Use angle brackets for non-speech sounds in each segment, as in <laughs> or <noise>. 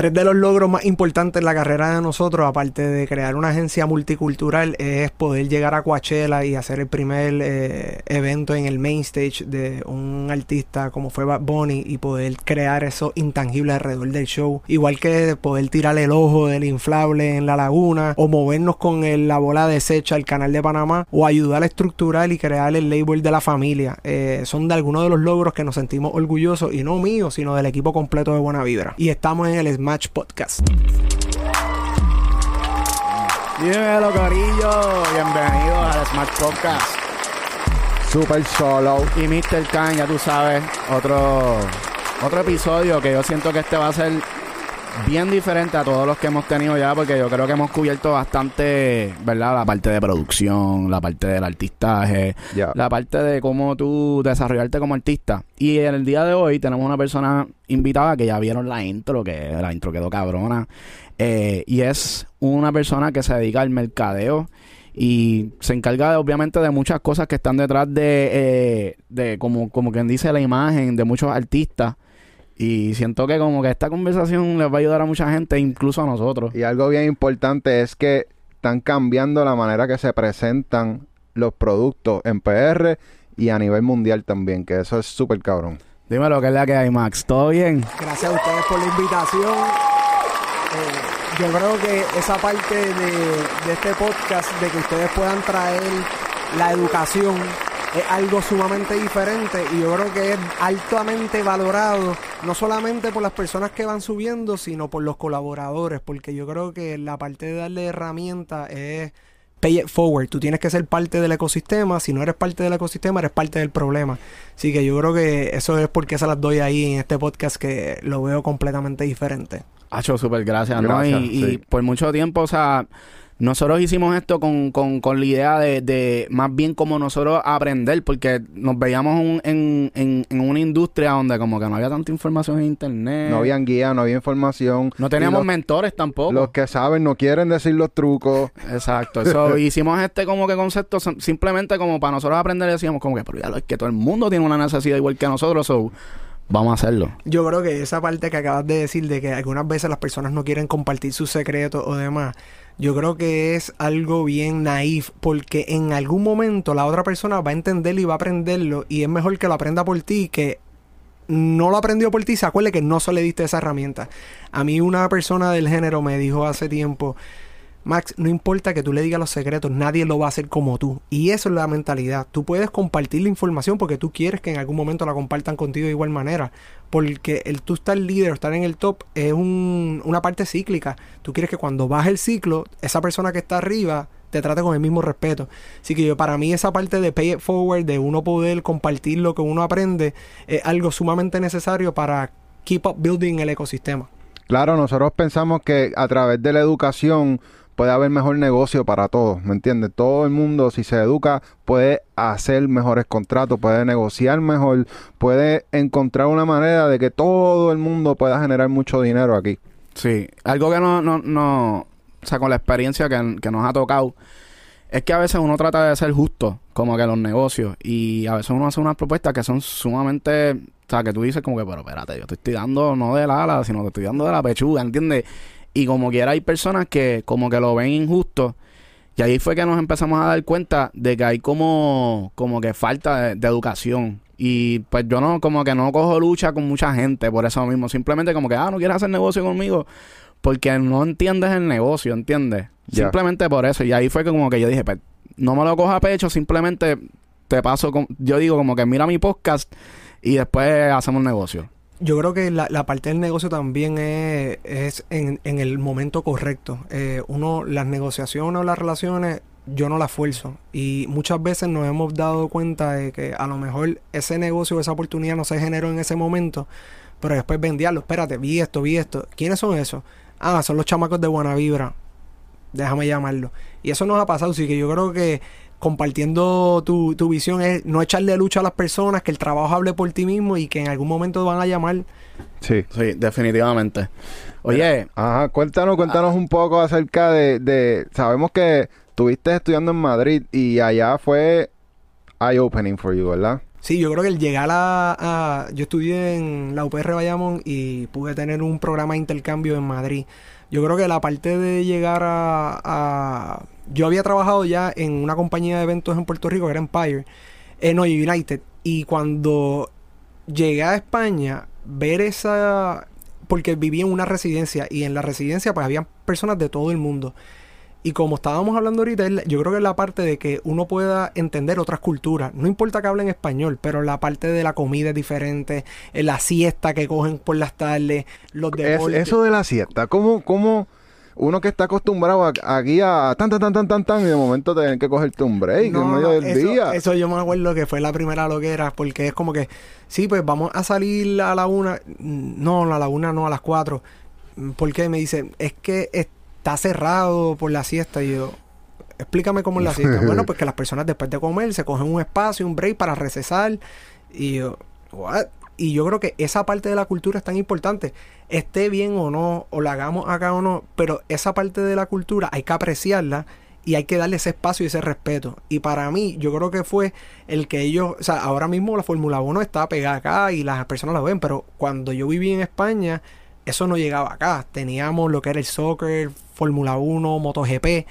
Tres de los logros más importantes en la carrera de nosotros, aparte de crear una agencia multicultural, es poder llegar a Coachella y hacer el primer eh, evento en el main stage de un artista como fue Bad Bunny y poder crear eso intangible alrededor del show. Igual que poder tirar el ojo del inflable en la laguna o movernos con la bola desecha al canal de Panamá o ayudar a estructurar y crear el label de la familia. Eh, son de algunos de los logros que nos sentimos orgullosos y no míos, sino del equipo completo de Buena Vibra. Y estamos en el Match Podcast. Dímelo, Corillo. Bienvenidos al Smart Podcast. Super Solo. Y Mr. Khan, ya tú sabes, otro, otro episodio que yo siento que este va a ser bien diferente a todos los que hemos tenido ya, porque yo creo que hemos cubierto bastante, ¿verdad? La parte de producción, la parte del artistaje, la parte de cómo tú desarrollarte como artista. Y en el día de hoy tenemos una persona invitada que ya vieron la intro, que la intro quedó cabrona. Eh, y es una persona que se dedica al mercadeo y se encarga obviamente de muchas cosas que están detrás de, eh, de como, como quien dice la imagen de muchos artistas y siento que como que esta conversación les va a ayudar a mucha gente, incluso a nosotros. Y algo bien importante es que están cambiando la manera que se presentan los productos en PR y a nivel mundial también, que eso es súper cabrón. Dime lo que es la que hay, Max. ¿Todo bien? Gracias a ustedes por la invitación. Eh, yo creo que esa parte de, de este podcast, de que ustedes puedan traer la educación es algo sumamente diferente y yo creo que es altamente valorado, no solamente por las personas que van subiendo, sino por los colaboradores, porque yo creo que la parte de darle herramientas es pay it forward. Tú tienes que ser parte del ecosistema. Si no eres parte del ecosistema, eres parte del problema. Así que yo creo que eso es porque se las doy ahí en este podcast que lo veo completamente diferente. Hacho, súper gracias, ¿no? Y, y por mucho tiempo, o sea nosotros hicimos esto con, con, con la idea de, de, más bien como nosotros aprender, porque nos veíamos en, en, en, una industria donde como que no había tanta información en internet. No habían guía, no había información. No teníamos mentores tampoco. Los que saben no quieren decir los trucos. Exacto. Eso, <laughs> hicimos este como que concepto simplemente como para nosotros aprender y decíamos como que, pero ya lo es que todo el mundo tiene una necesidad igual que nosotros, so vamos a hacerlo. Yo creo que esa parte que acabas de decir de que algunas veces las personas no quieren compartir sus secretos o demás, yo creo que es algo bien naif porque en algún momento la otra persona va a entenderlo y va a aprenderlo y es mejor que lo aprenda por ti que no lo aprendió por ti, se acuerde que no se le diste esa herramienta. A mí una persona del género me dijo hace tiempo, Max, no importa que tú le digas los secretos, nadie lo va a hacer como tú. Y eso es la mentalidad. Tú puedes compartir la información porque tú quieres que en algún momento la compartan contigo de igual manera. Porque el tú estar líder estar en el top es una parte cíclica. Tú quieres que cuando baje el ciclo, esa persona que está arriba te trate con el mismo respeto. Así que para mí esa parte de pay it forward, de uno poder compartir lo que uno aprende, es algo sumamente necesario para keep up building el ecosistema. Claro, nosotros pensamos que a través de la educación puede haber mejor negocio para todos, ¿me entiendes? Todo el mundo, si se educa, puede hacer mejores contratos, puede negociar mejor, puede encontrar una manera de que todo el mundo pueda generar mucho dinero aquí. Sí, algo que no, no, no, o sea, con la experiencia que, que nos ha tocado, es que a veces uno trata de ser justo, como que los negocios, y a veces uno hace unas propuestas que son sumamente, o sea, que tú dices como que, pero espérate, yo te estoy dando no del ala, sino te estoy dando de la pechuga, ¿entiendes? Y como quiera hay personas que como que lo ven injusto. Y ahí fue que nos empezamos a dar cuenta de que hay como, como que falta de, educación. Y pues yo no, como que no cojo lucha con mucha gente por eso mismo. Simplemente como que, ah, no quieres hacer negocio conmigo. Porque no entiendes el negocio, ¿entiendes? Simplemente por eso. Y ahí fue que como que yo dije, pues, no me lo coja a pecho, simplemente te paso con, yo digo como que mira mi podcast y después hacemos negocio yo creo que la, la, parte del negocio también es, es en, en, el momento correcto. Eh, uno, las negociaciones o las relaciones, yo no las fuerzo. Y muchas veces nos hemos dado cuenta de que a lo mejor ese negocio, esa oportunidad no se generó en ese momento, pero después vendíalo. Espérate, vi esto, vi esto. ¿Quiénes son esos? Ah, son los chamacos de buena vibra. Déjame llamarlo. Y eso nos ha pasado, así que yo creo que compartiendo tu, tu visión es no echarle lucha a las personas, que el trabajo hable por ti mismo y que en algún momento van a llamar. Sí, sí, definitivamente. Oye, ajá, cuéntanos, cuéntanos un poco acerca de, de, sabemos que estuviste estudiando en Madrid y allá fue eye opening for you, ¿verdad? Sí, yo creo que el llegar a, a- Yo estudié en la UPR Bayamón y pude tener un programa de intercambio en Madrid. Yo creo que la parte de llegar a, a- Yo había trabajado ya en una compañía de eventos en Puerto Rico que era Empire, eh, no, United. Y cuando llegué a España, ver esa... Porque vivía en una residencia y en la residencia pues había personas de todo el mundo. Y como estábamos hablando ahorita, es yo creo que es la parte de que uno pueda entender otras culturas. No importa que hablen español, pero la parte de la comida es diferente, eh, la siesta que cogen por las tardes, los Es- deportes. eso de la siesta, ¿cómo, cómo uno que está acostumbrado a- aquí a tan, tan, tan, tan, tan, tan, y de momento tener que cogerte un break No, en medio del eso, día? Eso yo me acuerdo que fue la primera loquera, porque es como que, sí, pues vamos a salir a la una. No, a la una no, a las cuatro. ¿Por qué? Me dice, es que está cerrado por la siesta. Y yo, explícame cómo es la siesta. <laughs> bueno, pues que las personas después de comer se cogen un espacio, un break para recesar. Y yo, ¿what? Y yo creo que esa parte de la cultura es tan importante. Esté bien o no, o la hagamos acá o no, pero esa parte de la cultura hay que apreciarla y hay que darle ese espacio y ese respeto. Y para mí, yo creo que fue el que ellos, o sea, ahora mismo la Fórmula 1 está pegada acá y las personas la ven, pero cuando yo viví en España, eso no llegaba acá. Teníamos lo que era el soccer, Fórmula 1, MotoGP,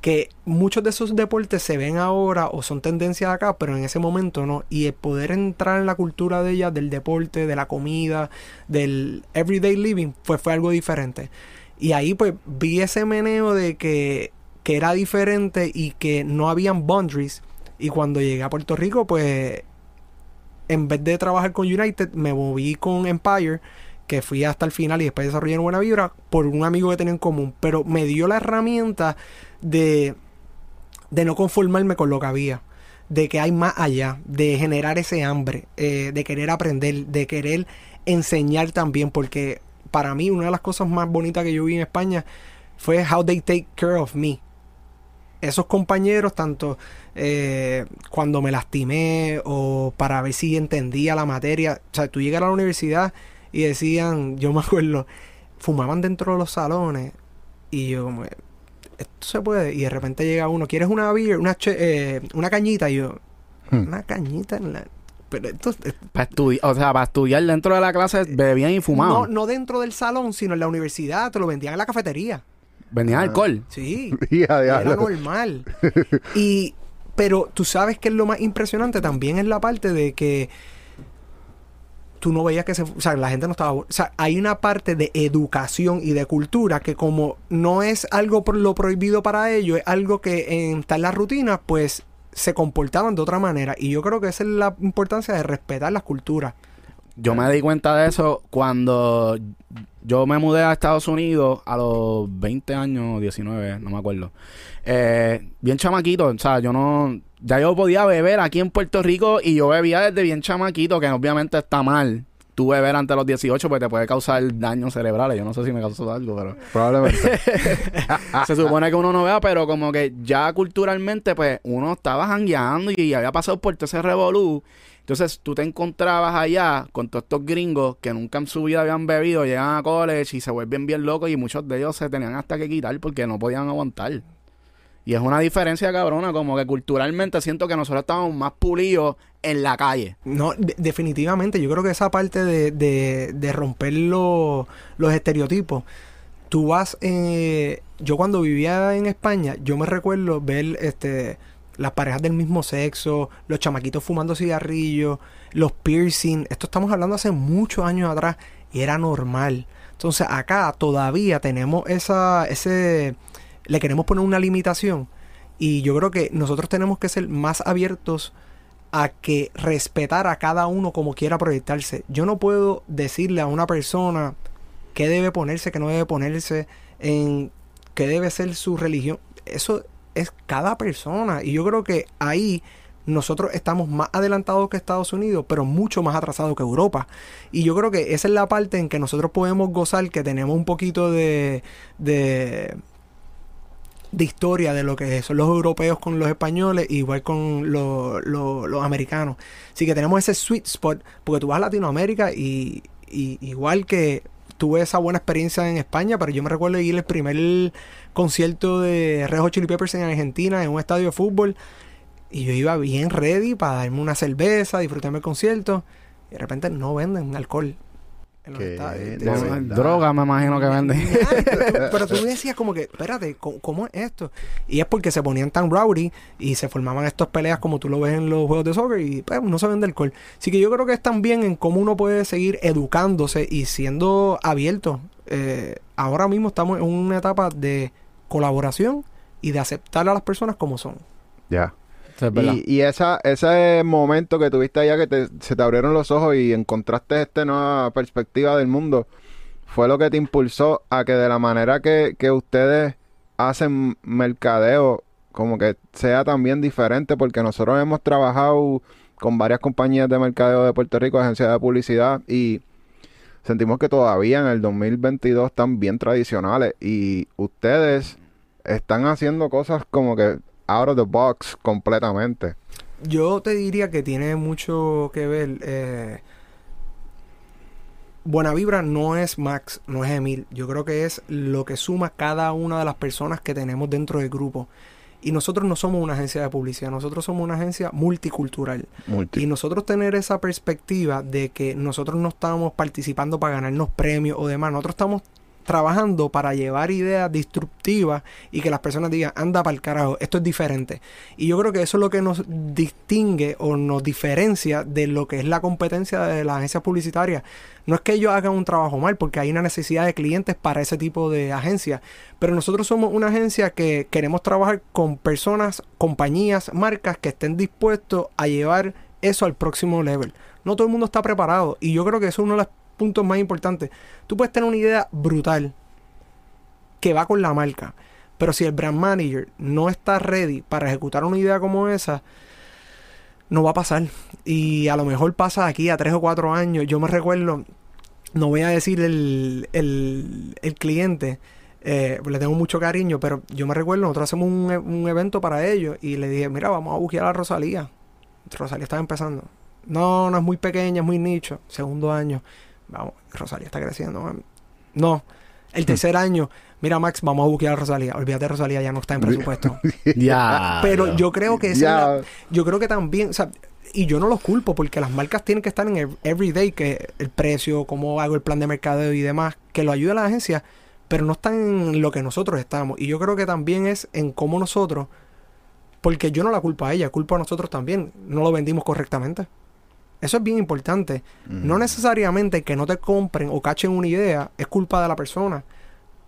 que muchos de esos deportes se ven ahora o son tendencias acá, pero en ese momento no. Y el poder entrar en la cultura de ellas, del deporte, de la comida, del everyday living, pues fue algo diferente. Y ahí pues vi ese meneo de que, que era diferente y que no habían boundaries. Y cuando llegué a Puerto Rico, pues en vez de trabajar con United, me moví con Empire, que fui hasta el final y después desarrollé en Buena Vibra por un amigo que tenía en común. Pero me dio la herramienta de, de no conformarme con lo que había. De que hay más allá, de generar ese hambre, eh, de querer aprender, de querer enseñar también, porque para mí una de las cosas más bonitas que yo vi en España fue how they take care of me. Esos compañeros, tanto eh, cuando me lastimé o para ver si entendía la materia, o sea, tú llegas a la universidad y decían, yo me acuerdo, fumaban dentro de los salones y yo como, esto se puede, y de repente llega uno, ¿quieres una beer, una, che- eh, una cañita? Y yo, Hmm. una cañita en la... Pero esto, es- Para estudiar, o sea, para estudiar dentro de la clase bebían y no, fumaban. no dentro del salón, sino en la universidad, te lo vendían en la cafetería. Vendían alcohol. Sí. <laughs> Ya, Era normal. <laughs> Y, pero tú sabes que es lo más impresionante también es la parte de que tú no veías que se, o sea, la gente no estaba, o sea, hay una parte de educación y de cultura que como no es algo por lo prohibido para ellos, es algo que en tal la rutina, pues se comportaban de otra manera. Y yo creo que esa es la importancia de respetar las culturas. Yo me di cuenta de eso cuando yo me mudé a Estados Unidos a los 20 años, 19, no me acuerdo. Eh, bien chamaquito, o sea, yo no... Ya yo podía beber aquí en Puerto Rico y yo bebía desde bien chamaquito, que obviamente está mal. Tú beber antes de los 18 pues te puede causar daños cerebrales. Yo no sé si me causó algo, pero... <laughs> Probablemente. <laughs> Se supone que uno no vea, pero como que ya culturalmente, pues uno estaba jangueando y había pasado por todo ese revolú. Entonces tú te encontrabas allá con todos estos gringos que nunca en su vida habían bebido, llegan a college y se vuelven bien locos y muchos de ellos se tenían hasta que quitar porque no podían aguantar. Y es una diferencia cabrona, como que culturalmente siento que nosotros estamos más pulidos en la calle. No, de- definitivamente, yo creo que esa parte de, de, de romper lo- los estereotipos. Tú vas, eh, yo cuando vivía en España, yo me recuerdo ver este las parejas del mismo sexo, los chamaquitos fumando cigarrillos, los piercing, esto estamos hablando hace muchos años atrás y era normal. Entonces acá todavía tenemos esa, ese, le queremos poner una limitación y yo creo que nosotros tenemos que ser más abiertos a que respetar a cada uno como quiera proyectarse. Yo no puedo decirle a una persona qué debe ponerse, qué no debe ponerse, en qué debe ser su religión. Eso es cada persona. Y yo creo que ahí nosotros estamos más adelantados que Estados Unidos, pero mucho más atrasados que Europa. Y yo creo que esa es la parte en que nosotros podemos gozar, que tenemos un poquito de, de, de historia de lo que son los europeos con los españoles, igual con lo- lo- los americanos. Así que tenemos ese sweet spot, porque tú vas a Latinoamérica y, y igual que tuve esa buena experiencia en España, pero yo me recuerdo ir el primer concierto de Red Hot Chili Peppers en Argentina, en un estadio de fútbol, Y yo iba bien ready para darme una cerveza, disfrutarme el concierto. Y de repente no venden alcohol. Droga me imagino que venden. Pero tú decías como que, espérate, ¿cómo, cómo es esto? Y es porque se ponían tan rowdy y se formaban estas peleas como tú lo ves en los juegos de soccer y pues no se vende alcohol. Así que yo creo que es también en cómo uno puede seguir educándose y siendo abierto. Eh, ahora mismo estamos en una etapa de colaboración y de aceptar a las personas como son. Ya. Es verdad. Y, y ese momento que tuviste allá que se te abrieron los ojos y encontraste esta nueva perspectiva del mundo, fue lo que te impulsó a que de la manera que, que ustedes hacen mercadeo, como que sea también diferente, porque nosotros hemos trabajado con varias compañías de mercadeo de Puerto Rico, agencias de publicidad, y sentimos que todavía en el 2022 están bien tradicionales y ustedes están haciendo cosas como que out of the box completamente. Yo te diría que tiene mucho que ver. eh, Buena Vibra no es Max, no es Emil. Yo creo que es lo que suma cada una de las personas que tenemos dentro del grupo. Y nosotros no somos una agencia de publicidad, nosotros somos una agencia multicultural. Multi. Y nosotros tener esa perspectiva de que nosotros no estamos participando para ganarnos premios o demás, nosotros estamos trabajando para llevar ideas disruptivas y que las personas digan, anda para el carajo, esto es diferente. Y yo creo que eso es lo que nos distingue o nos diferencia de lo que es la competencia de las agencias publicitarias. No es que ellos hagan un trabajo mal, porque hay una necesidad de clientes para ese tipo de agencias, pero nosotros somos una agencia que queremos trabajar con personas, compañías, marcas que estén dispuestos a llevar eso al próximo level. No todo el mundo está preparado y yo creo que eso es uno de los puntos más importantes. Tú puedes tener una idea brutal que va con la marca, pero si el brand manager no está ready para ejecutar una idea como esa, no va a pasar. Y a lo mejor pasa aquí a tres o cuatro años. Yo me recuerdo, no voy a decir el, el, cliente, eh, le tengo mucho cariño, pero yo me recuerdo, nosotros hacemos un, e- un evento para ellos y le dije, mira, vamos a buscar a Rosalía. Rosalía estaba empezando. No, no es muy pequeña, es muy nicho. Segundo año, vamos, Rosalía está creciendo. No, el tercer <laughs> año, mira Max, vamos a buscar a Rosalía. Olvídate de Rosalía, ya no está en presupuesto. <laughs> ya. Pero yo creo que esa es Ya. la- yo creo que también, o sea, y yo no los culpo porque las marcas tienen que estar en el everyday, que el precio, cómo hago el plan de mercadeo y demás, que lo ayuda a la agencia, pero no están en lo que nosotros estamos. Y yo creo que también es en cómo nosotros, porque yo no la culpo a ella, culpo a nosotros también, no lo vendimos correctamente. Eso es bien importante. No necesariamente que no te compren o cachen una idea es culpa de la persona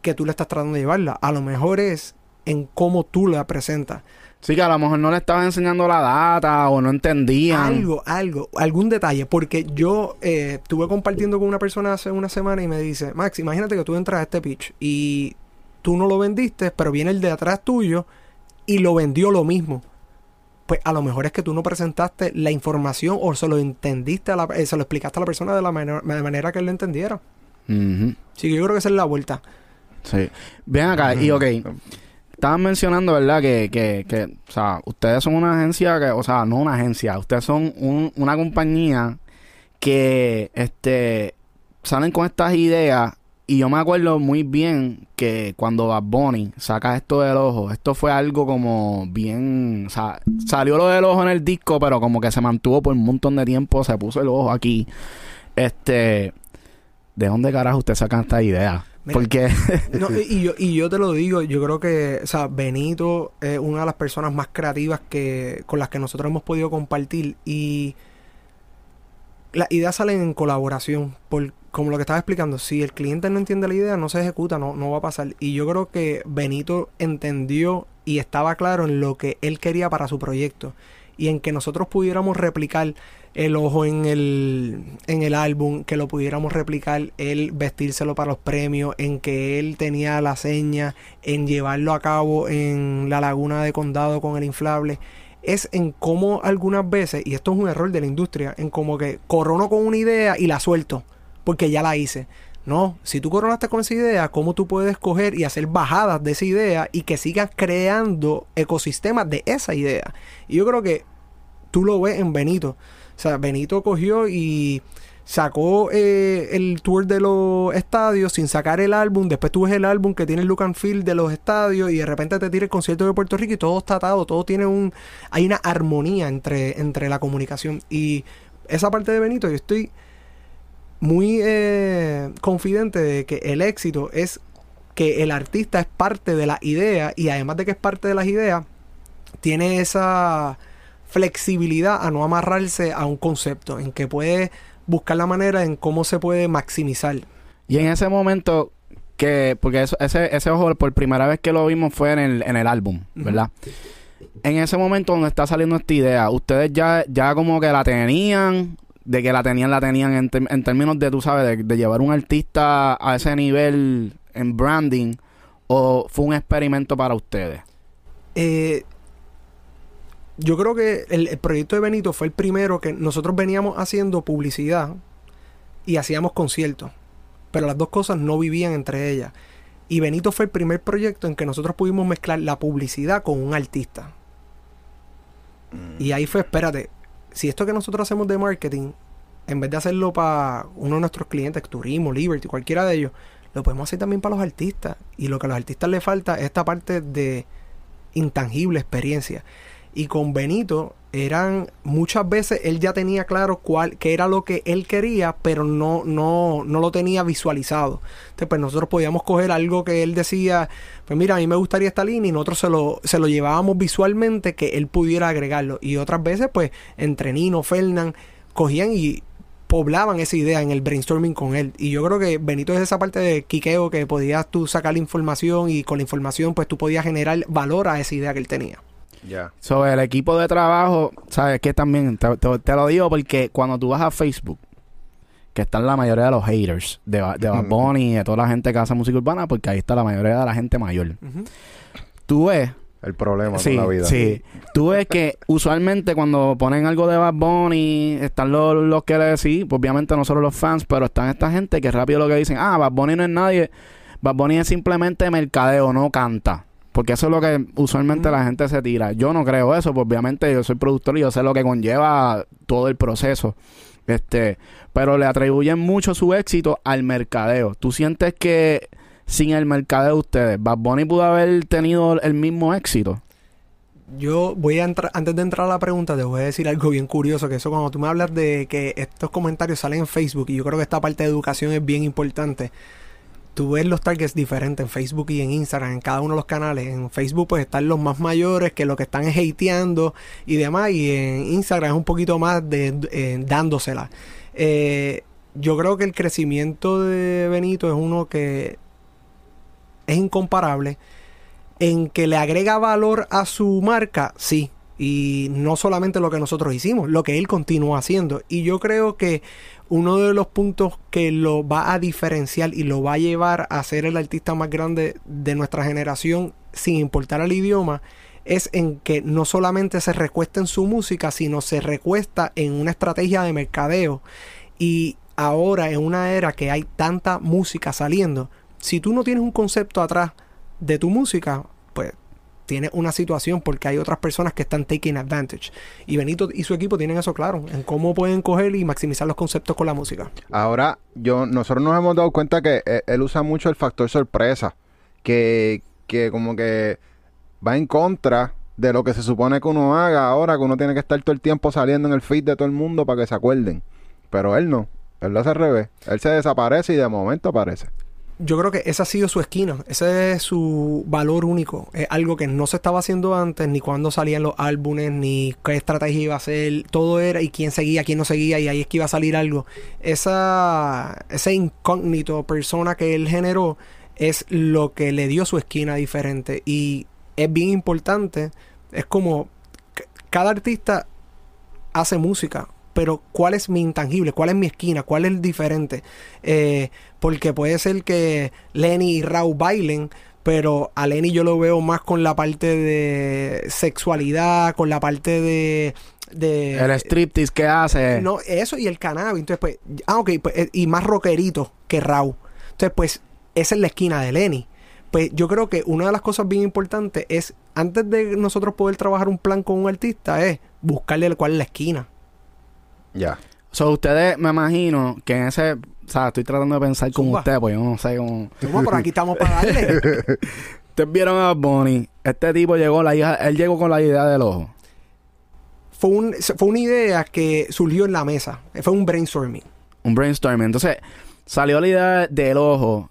que tú le estás tratando de llevarla. A lo mejor es en cómo tú la presentas. Sí, que a lo mejor no le estabas enseñando la data o no entendían. Algo, algo, algún detalle. Porque yo eh, estuve compartiendo con una persona hace una semana y me dice, Max, imagínate que tú entras a este pitch y tú no lo vendiste, pero viene el de atrás tuyo y lo vendió lo mismo. Pues a lo mejor es que tú no presentaste la información o se lo entendiste, a la, eh, se lo explicaste a la persona de la manera, de manera que él lo entendiera. Ujú. Así que yo creo que esa es la vuelta. Sí. Ven acá, y ok. Estaban mencionando, ¿verdad? Que, que, que, o sea, ustedes son una agencia que, o sea, no una agencia, ustedes son un- una compañía que, este, salen con estas ideas. Y yo me acuerdo muy bien que cuando Bad Bunny saca esto del ojo, esto fue algo como bien, o sea, salió lo del ojo en el disco, pero como que se mantuvo por un montón de tiempo, se puso el ojo aquí. Este, ¿de dónde carajo usted saca esta idea? Mira, Porque <laughs> No, y, y yo, y yo te lo digo, yo creo que, o sea, Benito es una de las personas más creativas que con las que nosotros hemos podido compartir y las ideas salen en colaboración. Por, como lo que estaba explicando, si el cliente no entiende la idea, no se ejecuta, no, no va a pasar. Y yo creo que Benito entendió y estaba claro en lo que él quería para su proyecto y en que nosotros pudiéramos replicar el ojo en el, en el álbum, que lo pudiéramos replicar, él vestírselo para los premios, en que él tenía la seña, en llevarlo a cabo en la laguna de condado con el inflable. Es en cómo algunas veces, y esto es un error de la industria, en como que corono con una idea y la suelto, porque ya la hice. No, si tú coronaste con esa idea, ¿cómo tú puedes coger y hacer bajadas de esa idea y que sigas creando ecosistemas de esa idea? Y yo creo que tú lo ves en Benito. O sea, Benito cogió y sacó eh, el tour de los estadios sin sacar el álbum. Después tú ves el álbum que tiene el look and feel de los estadios y de repente te tira el concierto de Puerto Rico y todo está atado, todo tiene un. Hay una armonía entre, entre la comunicación. Y esa parte de Benito, yo estoy muy eh, confidente de que el éxito es que el artista es parte de la idea y además de que es parte de las ideas, tiene esa flexibilidad a no amarrarse a un concepto, en que puede buscar la manera en cómo se puede maximizar. Y en ese momento que, porque eso, ese, ese ojo por primera vez que lo vimos fue en el, en el álbum, ¿verdad? En ese momento donde está saliendo esta idea, ustedes ya, ya como que la tenían, de que la tenían, la tenían en, en términos de, tú sabes, de, de, llevar un artista a ese nivel en branding, o fue un experimento para ustedes? Eh, yo creo que el, el, proyecto de Benito fue el primero que nosotros veníamos haciendo publicidad y hacíamos conciertos. Pero las dos cosas no vivían entre ellas. Y Benito fue el primer proyecto en que nosotros pudimos mezclar la publicidad con un artista. Mm. Y ahí fue, espérate, si esto que nosotros hacemos de marketing, en vez de hacerlo para uno de nuestros clientes, Turismo, Liberty, cualquiera de ellos, lo podemos hacer también para los artistas. Y lo que a los artistas les falta es esta parte de intangible experiencia. Y con Benito eran muchas veces él ya tenía claro cuál qué era lo que él quería, pero no no no lo tenía visualizado. Entonces, pues nosotros podíamos coger algo que él decía, pues mira, a mí me gustaría esta línea y nosotros se lo se lo llevábamos visualmente que él pudiera agregarlo y otras veces pues entre Nino, Fernán cogían y poblaban esa idea en el brainstorming con él. Y yo creo que Benito es esa parte de quiqueo que podías tú sacar la información y con la información pues tú podías generar valor a esa idea que él tenía. Ya. Sobre el equipo de trabajo, ¿sabes qué? También te, te, te, lo digo porque cuando tú vas a Facebook, que están la mayoría de los haters de, de Bad Bunny y de toda la gente que hace música urbana, porque ahí está la mayoría de la gente mayor. Uh -huh. Tú ves. El problema sí, de la vida. Sí. Tú ves que usualmente cuando ponen algo de Bad Bunny, están los, los que le decís, pues obviamente no solo los fans, pero están esta gente que rápido lo que dicen, ah, Bad Bunny no es nadie. Bad Bunny es simplemente mercadeo, no canta. Porque eso es lo que usualmente mm. la gente se tira. Yo no creo eso, pues obviamente yo soy productor y yo sé lo que conlleva todo el proceso. Este, pero le atribuyen mucho su éxito al mercadeo. ¿Tú sientes que sin el mercadeo de ustedes, Bad Bunny pudo haber tenido el mismo éxito? Yo voy a entrar, antes de entrar a la pregunta, te voy a decir algo bien curioso, que eso cuando tú me hablas de que estos comentarios salen en Facebook, y yo creo que esta parte de educación es bien importante tú ves los targets diferentes en Facebook y en Instagram, en cada uno de los canales. En Facebook pues están los más mayores que lo que están hateando y demás. Y en Instagram es un poquito más de eh, dándosela. Eh, yo creo que el crecimiento de Benito es uno que es incomparable. En que le agrega valor a su marca, sí. Y no solamente lo que nosotros hicimos, lo que él continúa haciendo. Y yo creo que uno de los puntos que lo va a diferenciar y lo va a llevar a ser el artista más grande de nuestra generación sin importar el idioma es en que no solamente se recuesta en su música, sino se recuesta en una estrategia de mercadeo. Y ahora en una era que hay tanta música saliendo, si tú no tienes un concepto atrás de tu música, pues tiene una situación porque hay otras personas que están taking advantage. Y Benito y su equipo tienen eso claro, en cómo pueden coger y maximizar los conceptos con la música. Ahora, yo, nosotros nos hemos dado cuenta que él, él usa mucho el factor sorpresa, que, que como que va en contra de lo que se supone que uno haga ahora, que uno tiene que estar todo el tiempo saliendo en el feed de todo el mundo para que se acuerden. Pero él no, él lo hace al revés. Él se desaparece y de momento aparece yo creo que esa ha sido su esquina, ese es su valor único. Es algo que no se estaba haciendo antes, ni cuando salían los álbumes, ni qué estrategia iba a ser, todo era y quién seguía, quién no seguía, y ahí es que iba a salir algo. Esa, ese incógnito persona que él generó es lo que le dio su esquina diferente. Y es bien importante, es como cada artista hace música, pero ¿cuál es mi intangible? ¿Cuál es mi esquina? ¿Cuál es el diferente? Eh, porque puede ser que Lenny y Raúl bailen, pero a Lenny yo lo veo más con la parte de sexualidad, con la parte de... de el striptease que hace. No, eso y el cannabis. Entonces, pues, ah, ok, pues, eh, y más rockerito que Raúl. Entonces, pues, esa es la esquina de Lenny. Pues yo creo que una de las cosas bien importantes es, antes de nosotros poder trabajar un plan con un artista, es buscarle cuál es la esquina. Ya. So, ustedes, me imagino que en ese... O sea, estoy tratando de pensar como Zumba. ustedes, pues yo no sé cómo... Toma, por aquí estamos para darle. <laughs> Ustedes vieron a Bonnie. Este tipo llegó, la hija... Él llegó con la idea del ojo. fue, un, fue una idea que surgió en la mesa. Fue un brainstorming. Un brainstorming. Entonces, salió la idea del ojo.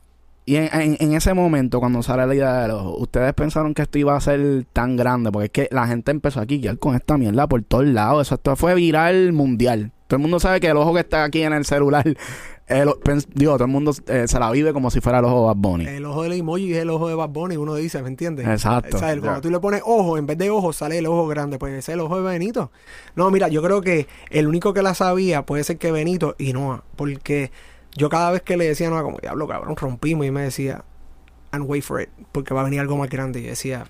Y en, en- en ese momento, cuando sale la idea del ojo, ustedes pensaron que esto iba a ser tan grande. Porque es que la gente empezó a quiquear con esta mierda por todos lados. Eso esto fue viral mundial. Todo el mundo sabe que el ojo que está aquí en el celular, <laughs> el digo, todo el mundo eh, se la vive como si fuera el ojo de Bad Bunny. El ojo del emoji es el ojo de Bad Bunny, uno dice, ¿me entiendes? Exacto. O sea, el- cuando tú le pones ojo, en vez de ojo sale el ojo grande, pues ese es el ojo de Benito. No, mira, yo creo que el único que la sabía puede ser que Benito y Noah, porque yo cada vez que le decía Noah, como diablo, cabrón, rompimos y me decía, and wait for it, porque va a venir algo más grande. Y yo decía,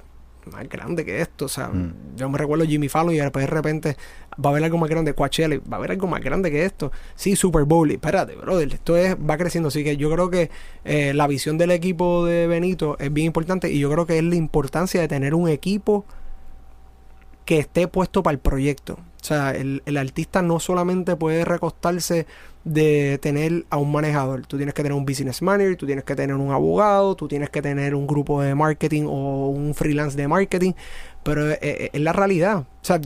más grande que esto, o sea, Mm. yo me recuerdo Jimmy Fallon y después de repente va a haber algo más grande, Coachella, va a haber algo más grande que esto. Sí, Super Bowl, y espérate, brother, esto es, va creciendo, así que yo creo que eh, la visión del equipo de Benito es bien importante y yo creo que es la importancia de tener un equipo que esté puesto para el proyecto. O sea, el, el artista no solamente puede recostarse de tener a un manejador. Tú tienes que tener un business manager, tú tienes que tener un abogado, tú tienes que tener un grupo de marketing o un freelance de marketing. Pero eh, eh, es la realidad. O sea,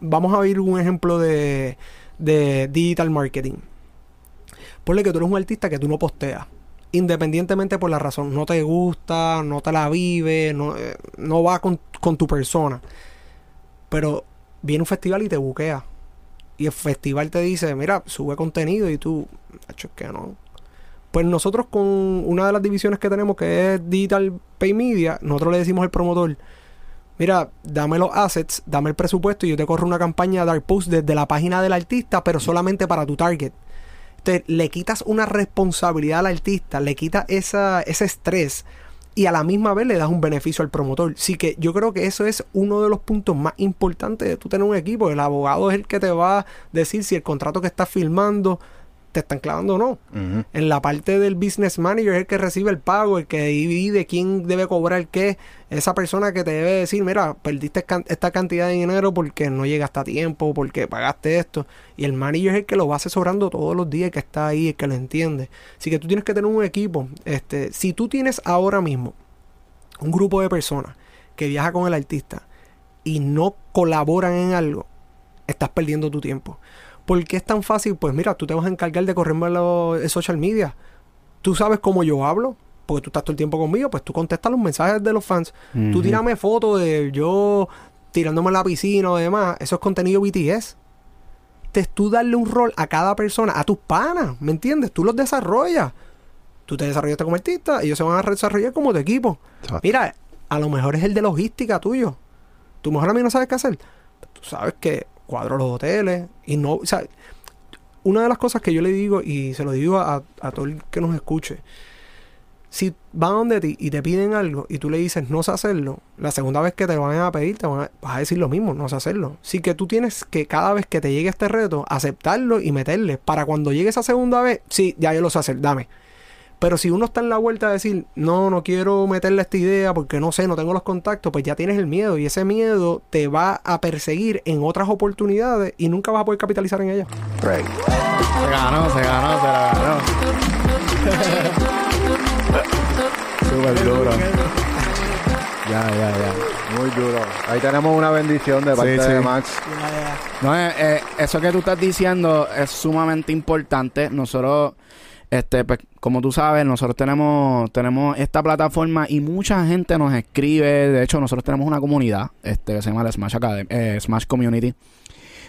vamos a ver un ejemplo de, de digital marketing. Ponle que tú eres un artista que tú no posteas. Independientemente por la razón. No te gusta, no te la vive, no, eh, no va con, con tu persona. Pero viene un festival y te buquea. Y el festival te dice, mira, sube contenido y tú, hecho que no. Pues nosotros con una de las divisiones que tenemos que es Digital Pay Media, nosotros le decimos al promotor, mira, dame los assets, dame el presupuesto y yo te corro una campaña Dark Post desde la página del artista, pero solamente para tu target. Entonces, le quitas una responsabilidad al artista, le quitas esa, ese estrés y a la misma vez le das un beneficio al promotor. Así que yo creo que eso es uno de los puntos más importantes de tú tener un equipo. El abogado es el que te va a decir si el contrato que estás firmando te están clavando o no. En la parte del business manager es el que recibe el pago, el que divide quién debe cobrar qué. Esa persona que te debe decir, mira, perdiste esta cantidad de dinero porque no llegaste a tiempo, porque pagaste esto. Y el manager es el que lo va asesorando todos los días, el que está ahí, el que lo entiende. Así que tú tienes que tener un equipo. Este, si tú tienes ahora mismo un grupo de personas que viaja con el artista y no colaboran en algo, estás perdiendo tu tiempo. ¿Por qué es tan fácil? Pues mira, tú te vas a encargar de correrme los en social media. Tú sabes cómo yo hablo, porque tú estás todo el tiempo conmigo, pues tú contestas los mensajes de los fans. Tú tírame fotos de yo tirándome en la piscina o demás. Eso es contenido BTS. Te tú darle un rol a cada persona, a tus panas, ¿me entiendes? Tú los desarrollas. Tú te desarrollaste como artista, ellos se van a desarrollar como tu equipo. Exacto. Mira, a lo mejor es el de logística tuyo. Tu mejor amigo no sabes qué hacer. Tú sabes que cuadro los hoteles y no, o sea, una de las cosas que yo le digo y se lo digo a, a todo el que nos escuche, si van donde ti y te piden algo y tú le dices no sé hacerlo, la segunda vez que te van a pedir te van a, vas a decir lo mismo, no sé hacerlo. Así que tú tienes que cada vez que te llegue este reto, aceptarlo y meterle. Para cuando llegue esa segunda vez, sí, ya yo lo sé hacer, dame. Pero si uno está en la vuelta de decir, no, no quiero meterle esta idea porque no sé, no tengo los contactos, pues ya tienes el miedo y ese miedo te va a perseguir en otras oportunidades y nunca vas a poder capitalizar en ellas. Right. Se ganó, se ganó, se la ganó. <laughs> Súper duro. Ya, ya, ya. Muy duro. Ahí tenemos una bendición de Sí, parte de sí. Max. No, eh, eh, eso que tú estás diciendo es sumamente importante. Nosotros, este, pues, como tú sabes, nosotros tenemos, tenemos esta plataforma y mucha gente nos escribe. De hecho, nosotros tenemos una comunidad, este, que se llama la Smash Academy, eh, Smash Community,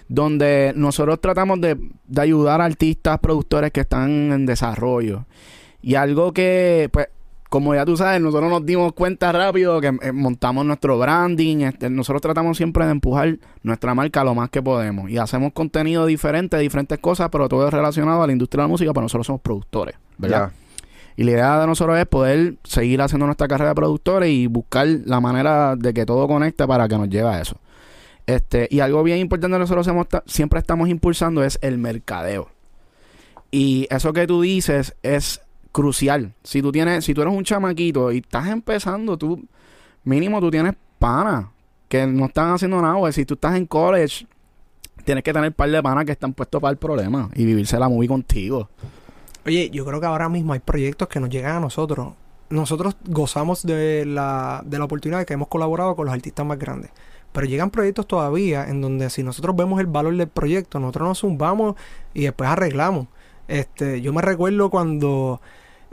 donde nosotros tratamos de, de ayudar a artistas, productores que están en desarrollo. Y algo que, pues, como ya tú sabes, nosotros nos dimos cuenta rápido que eh, montamos nuestro branding. este, nosotros tratamos siempre de empujar nuestra marca lo más que podemos. Y hacemos contenido diferente, diferentes cosas, pero todo es relacionado a la industria de la música, pero nosotros somos productores, ¿verdad? Ya. Y la idea de nosotros es poder seguir haciendo nuestra carrera de productores y buscar la manera de que todo conecte para que nos llegue a eso. Este, y algo bien importante que nosotros siempre estamos impulsando es el mercadeo. Y eso que tú dices es crucial. Si tú tienes, si tú eres un chamaquito y estás empezando, tú mínimo tú tienes pana que no están haciendo nada. O si tú estás en college, tienes que tener un par de panas que están puestos para el problema y vivirse la movie contigo. Oye, yo creo que ahora mismo hay proyectos que nos llegan a nosotros. Nosotros gozamos de la, de la oportunidad de que hemos colaborado con los artistas más grandes. Pero llegan proyectos todavía en donde si nosotros vemos el valor del proyecto, nosotros nos zumbamos y después arreglamos. Este, yo me recuerdo cuando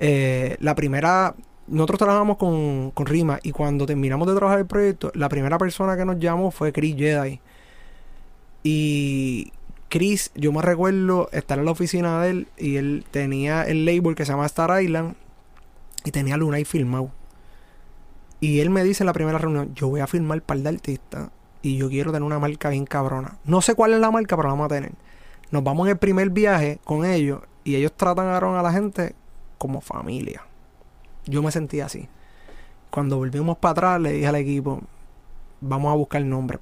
eh, la primera, nosotros trabajamos con, con Rima y cuando terminamos de trabajar el proyecto, la primera persona que nos llamó fue Chris Jedi. Y Chris, yo me recuerdo estar en la oficina de él y él tenía el label que se llama Star Island y tenía Luna y filmado. Y él me dice en la primera reunión, yo voy a firmar par de artistas y yo quiero tener una marca bien cabrona. No sé cuál es la marca, pero vamos a tener. Nos vamos en el primer viaje con ellos y ellos tratan a la gente como familia. Yo me sentí así. Cuando volvimos para atrás, le dije al equipo, vamos a buscar el nombre.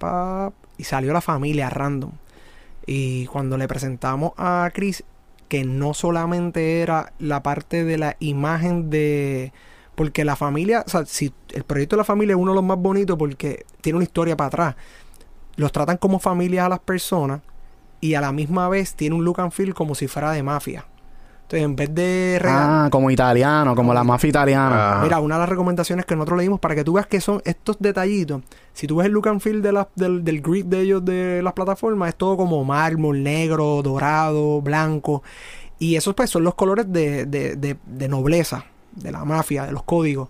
y salió la familia random. Y cuando le presentamos a Chris, que no solamente era la parte de la imagen de... Porque la familia, o sea, si el proyecto de la familia es uno de los más bonitos porque tiene una historia para atrás. Los tratan como familia a las personas y a la misma vez tiene un look and feel como si fuera de mafia. Entonces, en vez de Ah, como italiano, como la mafia italiana. Mira, una de las recomendaciones que nosotros le dimos para que tú veas que son estos detallitos. Si tú ves el look and feel de del, del grid de ellos de las plataformas, es todo como mármol, negro, dorado, blanco. Y esos pues son los colores de, de, de, de nobleza, de la mafia, de los códigos.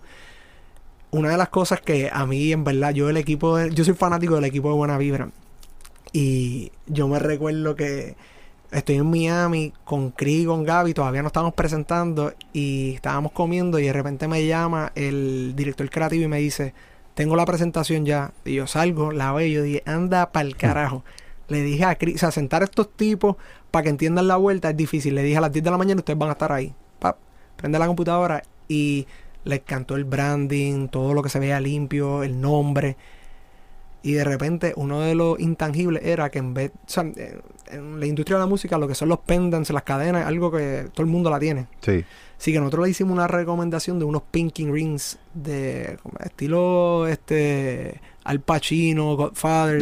Una de las cosas que a mí, en verdad, yo el equipo, yo soy fanático del equipo de Buena Vibra. Y yo me recuerdo que estoy en Miami con Cris y con Gaby, todavía no estamos presentando y estábamos comiendo y de repente me llama el director creativo y me dice, tengo la presentación ya. Y yo salgo, la veo y yo dije, anda pa'l carajo. Le dije a Cris, o sea, sentar a estos tipos para que entiendan la vuelta es difícil. Le dije a las 10 de la mañana ustedes van a estar ahí. Pap, prende la computadora y les cantó el branding, todo lo que se vea limpio, el nombre. Y de repente uno de los intangibles era que en vez, o sea, en la industria de la música lo que son los pendants, las cadenas, algo que todo el mundo la tiene. Sí. Así que nosotros le hicimos una recomendación de unos pinking rings de estilo este Al Pacino, Godfather,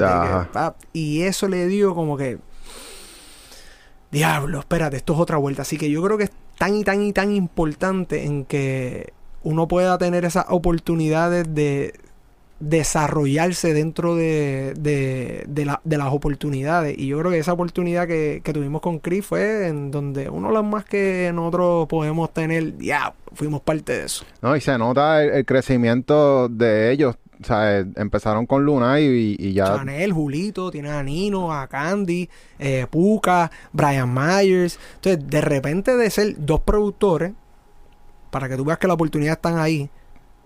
y eso le dio como que diablo, espérate, esto es otra vuelta. Así que yo creo que es tan y tan y tan importante en que uno pueda tener esas oportunidades de desarrollarse dentro de, de, de, las oportunidades. Y yo creo que esa oportunidad que, tuvimos con Chris fue en donde uno de los más que nosotros podemos tener, ya, fuimos parte de eso. No, y se nota el, crecimiento de ellos. O sea, eh, empezaron con Luna y, y, ya. Chanel, Julito, tiene a Nino, a Candy, eh, Puka, Brian Myers. Entonces, de repente de ser dos productores, para que tú veas que la oportunidad están ahí,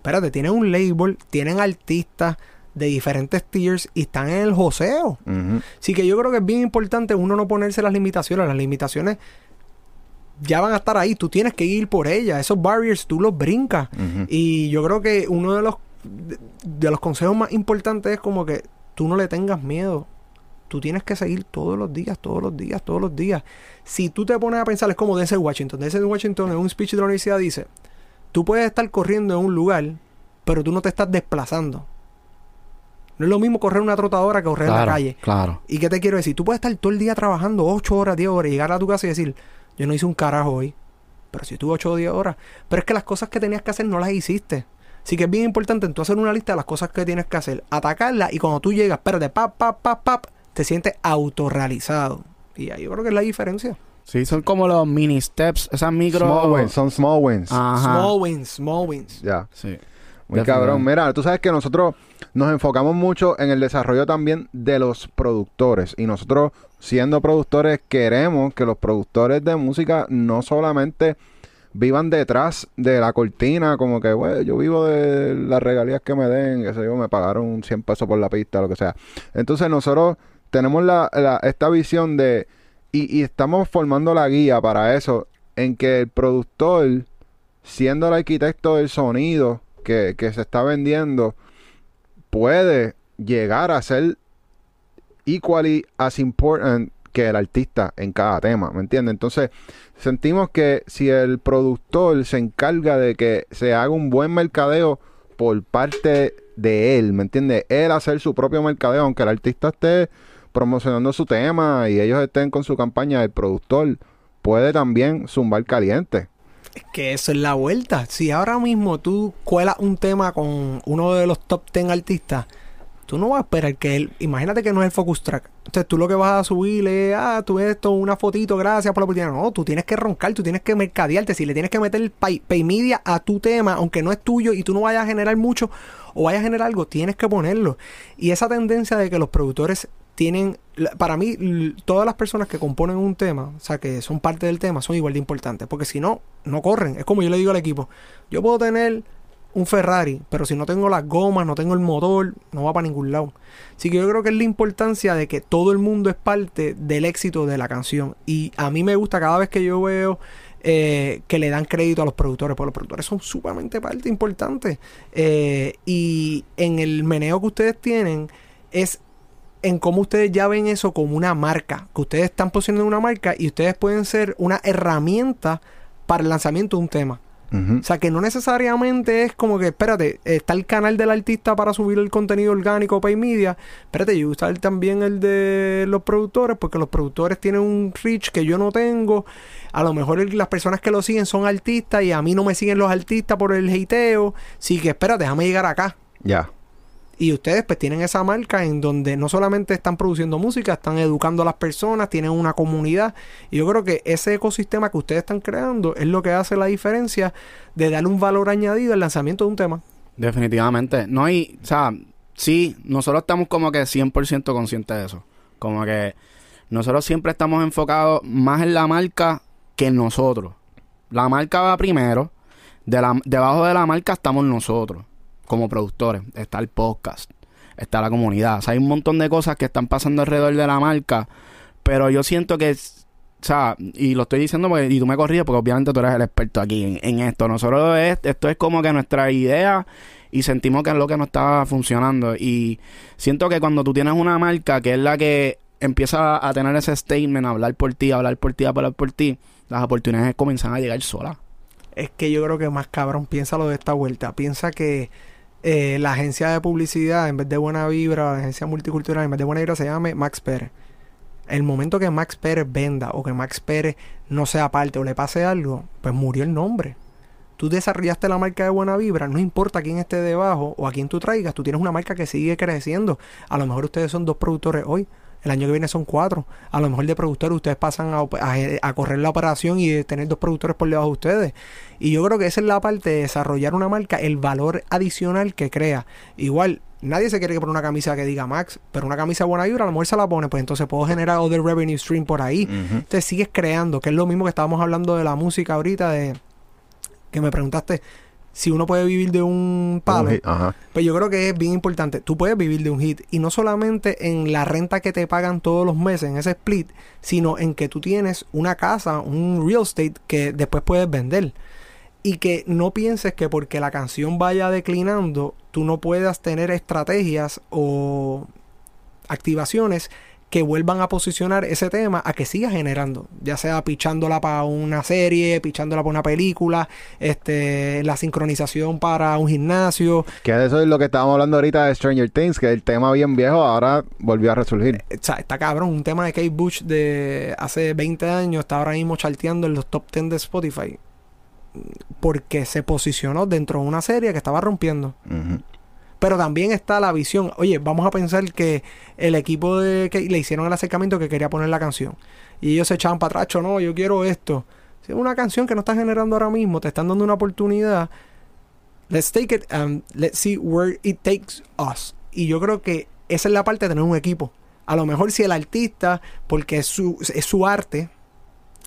espérate, tienen un label, tienen artistas de diferentes tiers y están en el joseo. Así que yo creo que es bien importante uno no ponerse las limitaciones. Las limitaciones ya van a estar ahí. Tú tienes que ir por ellas. Esos barriers tú los brincas. Y yo creo que uno de los, de, los consejos más importantes es como que tú no le tengas miedo. Tú tienes que seguir todos los días, todos los días, todos los días. Si tú te pones a pensar, es como Denzel Washington. Denzel Washington en un speech de la universidad dice, Tú puedes estar corriendo en un lugar, pero tú no te estás desplazando. No es lo mismo correr una trotadora que correr en la calle. Claro. ¿Y qué te quiero decir? Tú puedes estar todo el día trabajando 8 horas, 10 horas y llegar a tu casa y decir, yo no hice un carajo hoy. Pero si tuve 8 o 10 horas. Pero es que las cosas que tenías que hacer no las hiciste. Así que es bien importante tú hacer una lista de las cosas que tienes que hacer, atacarlas y cuando tú llegas, espérate, pap, pap, pap, pap, te sientes autorrealizado. Y ahí yo creo que es la diferencia. Sí, son como los mini steps, esas micro... Small wins, son small wins. Small wins, small wins. Ya. Sí. Muy cabrón. Mira, tú sabes que nosotros nos enfocamos mucho en el desarrollo también de los productores. Y nosotros, siendo productores, queremos que los productores de música no solamente vivan detrás de la cortina, como que, güey, yo vivo de las regalías que me den, que sé yo, me pagaron 100 pesos por la pista, lo que sea. Entonces nosotros tenemos la, esta visión de y, estamos formando la guía para eso, en que el productor, siendo el arquitecto del sonido que, se está vendiendo, puede llegar a ser equally as important que el artista en cada tema, ¿me entiendes? Entonces, sentimos que si el productor se encarga de que se haga un buen mercadeo por parte de él, ¿me entiendes? Él hacer su propio mercadeo, aunque el artista esté promocionando su tema y ellos estén con su campaña, el productor puede también zumbar caliente. Es que eso es la vuelta. Si ahora mismo tú cuelas un tema con uno de los top 10 artistas, tú no vas a esperar que él. Imagínate que no es el focus track. Entonces tú lo que vas a subir es, ah, tú esto, una fotito, gracias por la oportunidad. No, tú tienes que roncar, tú tienes que mercadearte. Si le tienes que meter pay, pay media a tu tema, aunque no es tuyo y tú no vayas a generar mucho o vayas a generar algo, tienes que ponerlo. Y esa tendencia de que los productores tienen, para mí, todas las personas que componen un tema, o sea, que son parte del tema, son igual de importantes, porque si no, no corren. Es como yo le digo al equipo, yo puedo tener un Ferrari, pero si no tengo las gomas, no tengo el motor, no va para ningún lado. Así que yo creo que es la importancia de que todo el mundo es parte del éxito de la canción. Y a mí me gusta cada vez que yo veo eh, que le dan crédito a los productores, porque los productores son sumamente parte importante. Eh, y en el meneo que ustedes tienen es en cómo ustedes ya ven eso como una marca, que ustedes están posicionando una marca y ustedes pueden ser una herramienta para el lanzamiento de un tema. O sea, que no necesariamente es como que, espérate, está el canal del artista para subir el contenido orgánico Pay Media. Espérate, yo usar también el de los productores, porque los productores tienen un reach que yo no tengo. A lo mejor las personas que lo siguen son artistas y a mí no me siguen los artistas por el hateo. Sí que, espérate, déjame llegar acá. Ya. Y ustedes pues tienen esa marca en donde no solamente están produciendo música, están educando a las personas, tienen una comunidad. Y yo creo que ese ecosistema que ustedes están creando es lo que hace la diferencia de darle un valor añadido al lanzamiento de un tema. Definitivamente. No hay, o sea, sí, nosotros estamos como que 100% conscientes de eso. Como que nosotros siempre estamos enfocados más en la marca que en nosotros. La marca va primero, de la, debajo de la marca estamos nosotros como productores, está el podcast, está la comunidad. O sea, hay un montón de cosas que están pasando alrededor de la marca, pero yo siento que, o sea, y lo estoy diciendo y tú me corriges porque obviamente tú eres el experto aquí en, esto. Nosotros es, esto es como que nuestra idea y sentimos que es lo que no está funcionando. Y siento que cuando tú tienes una marca que es la que empieza a tener ese statement, a hablar por ti, hablar por ti, a hablar por ti, las oportunidades comienzan a llegar solas. Es que yo creo que más cabrón, piensa lo de esta vuelta. Piensa que eh, la agencia de publicidad, en vez de Buena Vibra, la agencia multicultural, en vez de Buena Vibra, se llame Max Pérez. El momento que Max Pérez venda o que Max Pérez no sea parte o le pase algo, pues murió el nombre. Tú desarrollaste la marca de Buena Vibra, no importa quién esté debajo o a quién tú traigas, tú tienes una marca que sigue creciendo. A lo mejor ustedes son dos productores hoy, el año que viene son cuatro. A lo mejor de productores ustedes pasan a, correr la operación y de tener dos productores por debajo de ustedes. Y yo creo que esa es la parte de desarrollar una marca, el valor adicional que crea. Igual, nadie se quiere que poner una camisa que diga Max, pero una camisa buena vibra, a lo mejor se la pone, pues entonces puedo generar other revenue stream por ahí. Entonces sigues creando, que es lo mismo que estábamos hablando de la música ahorita, de que me preguntaste si uno puede vivir de un palo, pues yo creo que es bien importante. Tú puedes vivir de un hit y no solamente en la renta que te pagan todos los meses en ese split, sino en que tú tienes una casa, un real estate que después puedes vender. Y que no pienses que porque la canción vaya declinando, tú no puedas tener estrategias o activaciones que vuelvan a posicionar ese tema a que siga generando, ya sea pichándola para una serie, pichándola para una película, este, la sincronización para un gimnasio. Que eso es lo que estábamos hablando ahorita de Stranger Things, que el tema bien viejo ahora volvió a resurgir. Eh, o sea, está cabrón, un tema de Kate Bush de hace 20 años está ahora mismo charteando en los top 10 de Spotify porque se posicionó dentro de una serie que estaba rompiendo. Pero también está la visión. Oye, vamos a pensar que el equipo de que le hicieron el acercamiento que quería poner la canción. Y ellos se echaban para atrás, no, yo quiero esto. Es una canción que no está generando ahora mismo, te están dando una oportunidad. Let's take it and let's see where it takes us. Y yo creo que esa es la parte de tener un equipo. A lo mejor si el artista, porque es su, es su arte,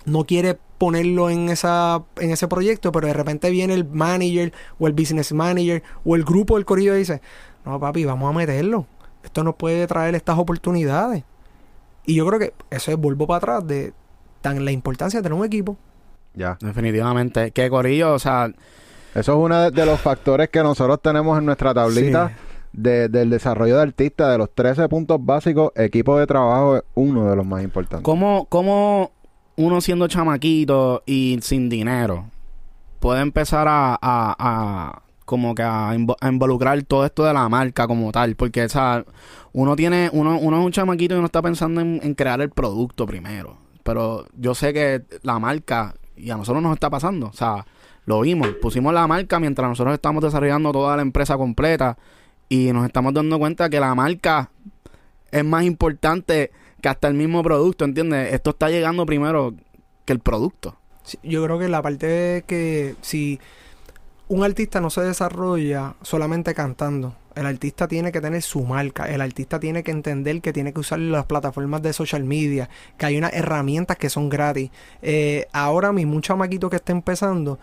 no quiere ponerlo en, esa, en ese proyecto, pero de repente viene el manager o el business manager o el grupo del corrido y dice, no papi, vamos a meterlo. Esto nos puede traer estas oportunidades. Y yo creo que eso es vuelvo para atrás de tan la importancia de tener un equipo. Ya. Definitivamente. Que Corillo, o sea... Eso es uno de, los factores que nosotros tenemos en nuestra tablita del desarrollo de artistas. De los 13 puntos básicos, equipo de trabajo es uno de los más importantes. ¿Cómo, cómo uno siendo chamaquito y sin dinero puede empezar a, como que a, invo- a involucrar todo esto de la marca como tal, porque o sea, uno tiene, uno, uno es un chamaquito y uno está pensando en, en crear el producto primero, pero yo sé que la marca, y a nosotros nos está pasando, o sea, lo vimos, pusimos la marca mientras nosotros estamos desarrollando toda la empresa completa y nos estamos dando cuenta que la marca es más importante que hasta el mismo producto, ¿entiendes? Esto está llegando primero que el producto. Yo creo que la parte que si un artista no se desarrolla solamente cantando, el artista tiene que tener su marca, el artista tiene que entender que tiene que usar las plataformas de social media, que hay unas herramientas que son gratis. Eh, ahora mismo, un chamaquito que está empezando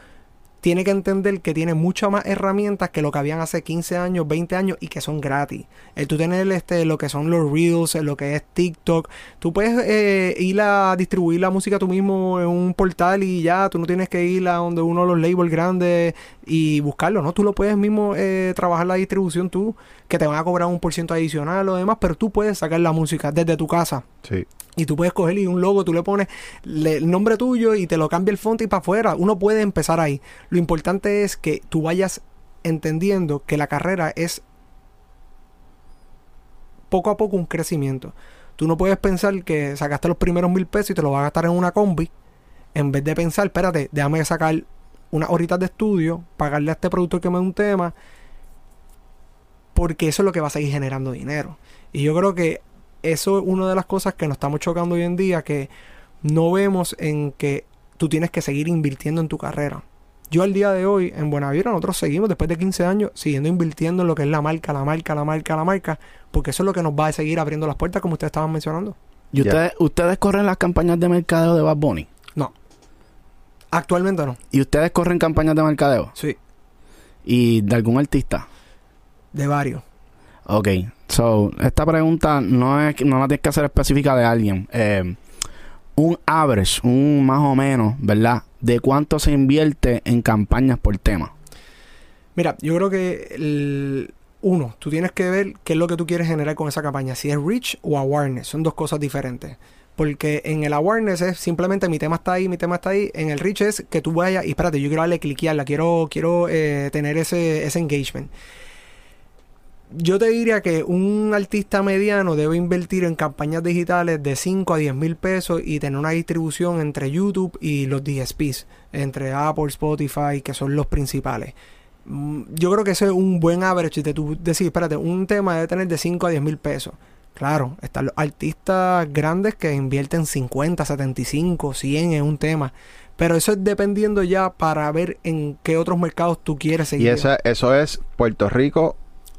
tiene que entender que tiene muchas más herramientas que lo que habían hace 15 años, 20 años y que son gratis. El tú tener este, lo que son los reels, lo que es TikTok, tú puedes eh, ir a distribuir la música tú mismo en un portal y ya, tú no tienes que ir a donde uno de los labels grandes y buscarlo, ¿no? Tú lo puedes mismo eh, trabajar la distribución tú, que te van a cobrar un por ciento adicional o demás, pero tú puedes sacar la música desde tu casa. Sí. Y tú puedes coger un logo, tú le pones el nombre tuyo y te lo cambia el font y para afuera. Uno puede empezar ahí. Lo importante es que tú vayas entendiendo que la carrera es poco a poco un crecimiento. Tú no puedes pensar que sacaste los primeros mil pesos y te lo vas a gastar en una combi. En vez de pensar, espérate, déjame sacar unas horitas de estudio, pagarle a este productor que me da un tema, porque eso es lo que va a seguir generando dinero. Y yo creo que eso es una de las cosas que nos estamos chocando hoy en día, que no vemos en que tú tienes que seguir invirtiendo en tu carrera. Yo al día de hoy, en Buenavira, nosotros seguimos después de 15 años siguiendo invirtiendo en lo que es la marca, la marca, la marca, la marca, porque eso es lo que nos va a seguir abriendo las puertas, como ustedes estaban mencionando. ¿Y ustedes, ustedes corren las campañas de mercadeo de Bad Bunny? No. Actualmente no. ¿Y ustedes corren campañas de mercadeo? Sí. ¿Y de algún artista? De varios. Ok, so, esta pregunta no es no la tienes que hacer específica de alguien. Eh, un average, un más o menos, ¿verdad? ¿De cuánto se invierte en campañas por tema? Mira, yo creo que el- uno, tú tienes que ver qué es lo que tú quieres generar con esa campaña, si es reach o awareness, son dos cosas diferentes. Porque en el awareness es simplemente mi tema está ahí, mi tema está ahí. En el reach es que tú vayas y espérate, yo quiero darle cliquearla, quiero, quiero eh, tener ese, ese engagement. Yo te diría que un artista mediano debe invertir en campañas digitales de 5 a 10 mil pesos y tener una distribución entre YouTube y los DSPs, entre Apple, Spotify, que son los principales. Mm, Yo creo que ese es un buen average de tu decir, espérate, un tema debe tener de 5 a 10 mil pesos. Claro, están los artistas grandes que invierten 50, 75, 100 en un tema. Pero eso es dependiendo ya para ver en qué otros mercados tú quieres seguir. Y eso, eso es Puerto Rico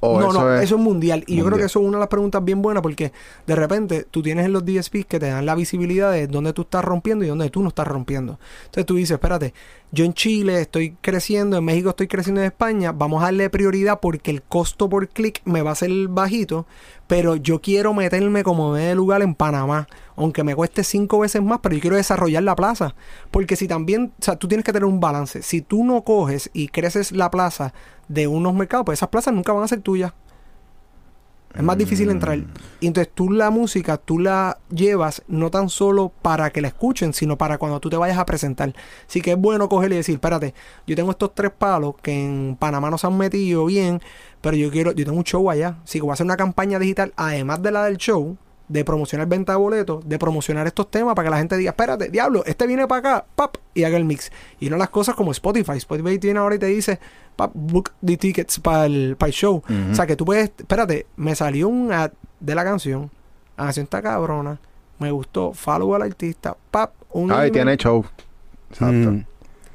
o no, eso no, es... eso es mundial. Y yo creo que eso es una de las preguntas bien buenas porque de repente tú tienes en los DSPs que te dan la visibilidad de dónde tú estás rompiendo y dónde tú no estás rompiendo. Entonces tú dices, espérate, yo en Chile estoy creciendo, en México estoy creciendo en España, vamos a darle prioridad porque el costo por clic me va a ser bajito, pero yo quiero meterme como de lugar en Panamá, aunque me cueste cinco veces más, pero yo quiero desarrollar la plaza. Porque si también, o sea, tú tienes que tener un balance. Si tú no coges y creces la plaza de unos mercados, pues esas plazas nunca van a ser tuyas. Es más difícil entrar. Y entonces tú la música, tú la llevas no tan solo para que la escuchen, sino para cuando tú te vayas a presentar. Así que es bueno coger y decir, espérate, yo tengo estos tres palos que en Panamá no se han metido bien, pero yo quiero, yo tengo un show allá. Así que voy a hacer una campaña digital, además de la del show, de promocionar venta de boletos, de promocionar estos temas para que la gente diga, espérate, diablo, este viene para acá, pap, y haga el mix. Y no las cosas como Spotify. Spotify tiene ahora y te dice, pap, book the tickets para el, para el show. O sea que tú puedes, espérate, me salió un ad de la canción, la canción está cabrona, me gustó, follow al artista, pap, un Ah, y tiene show. Exacto. Mm.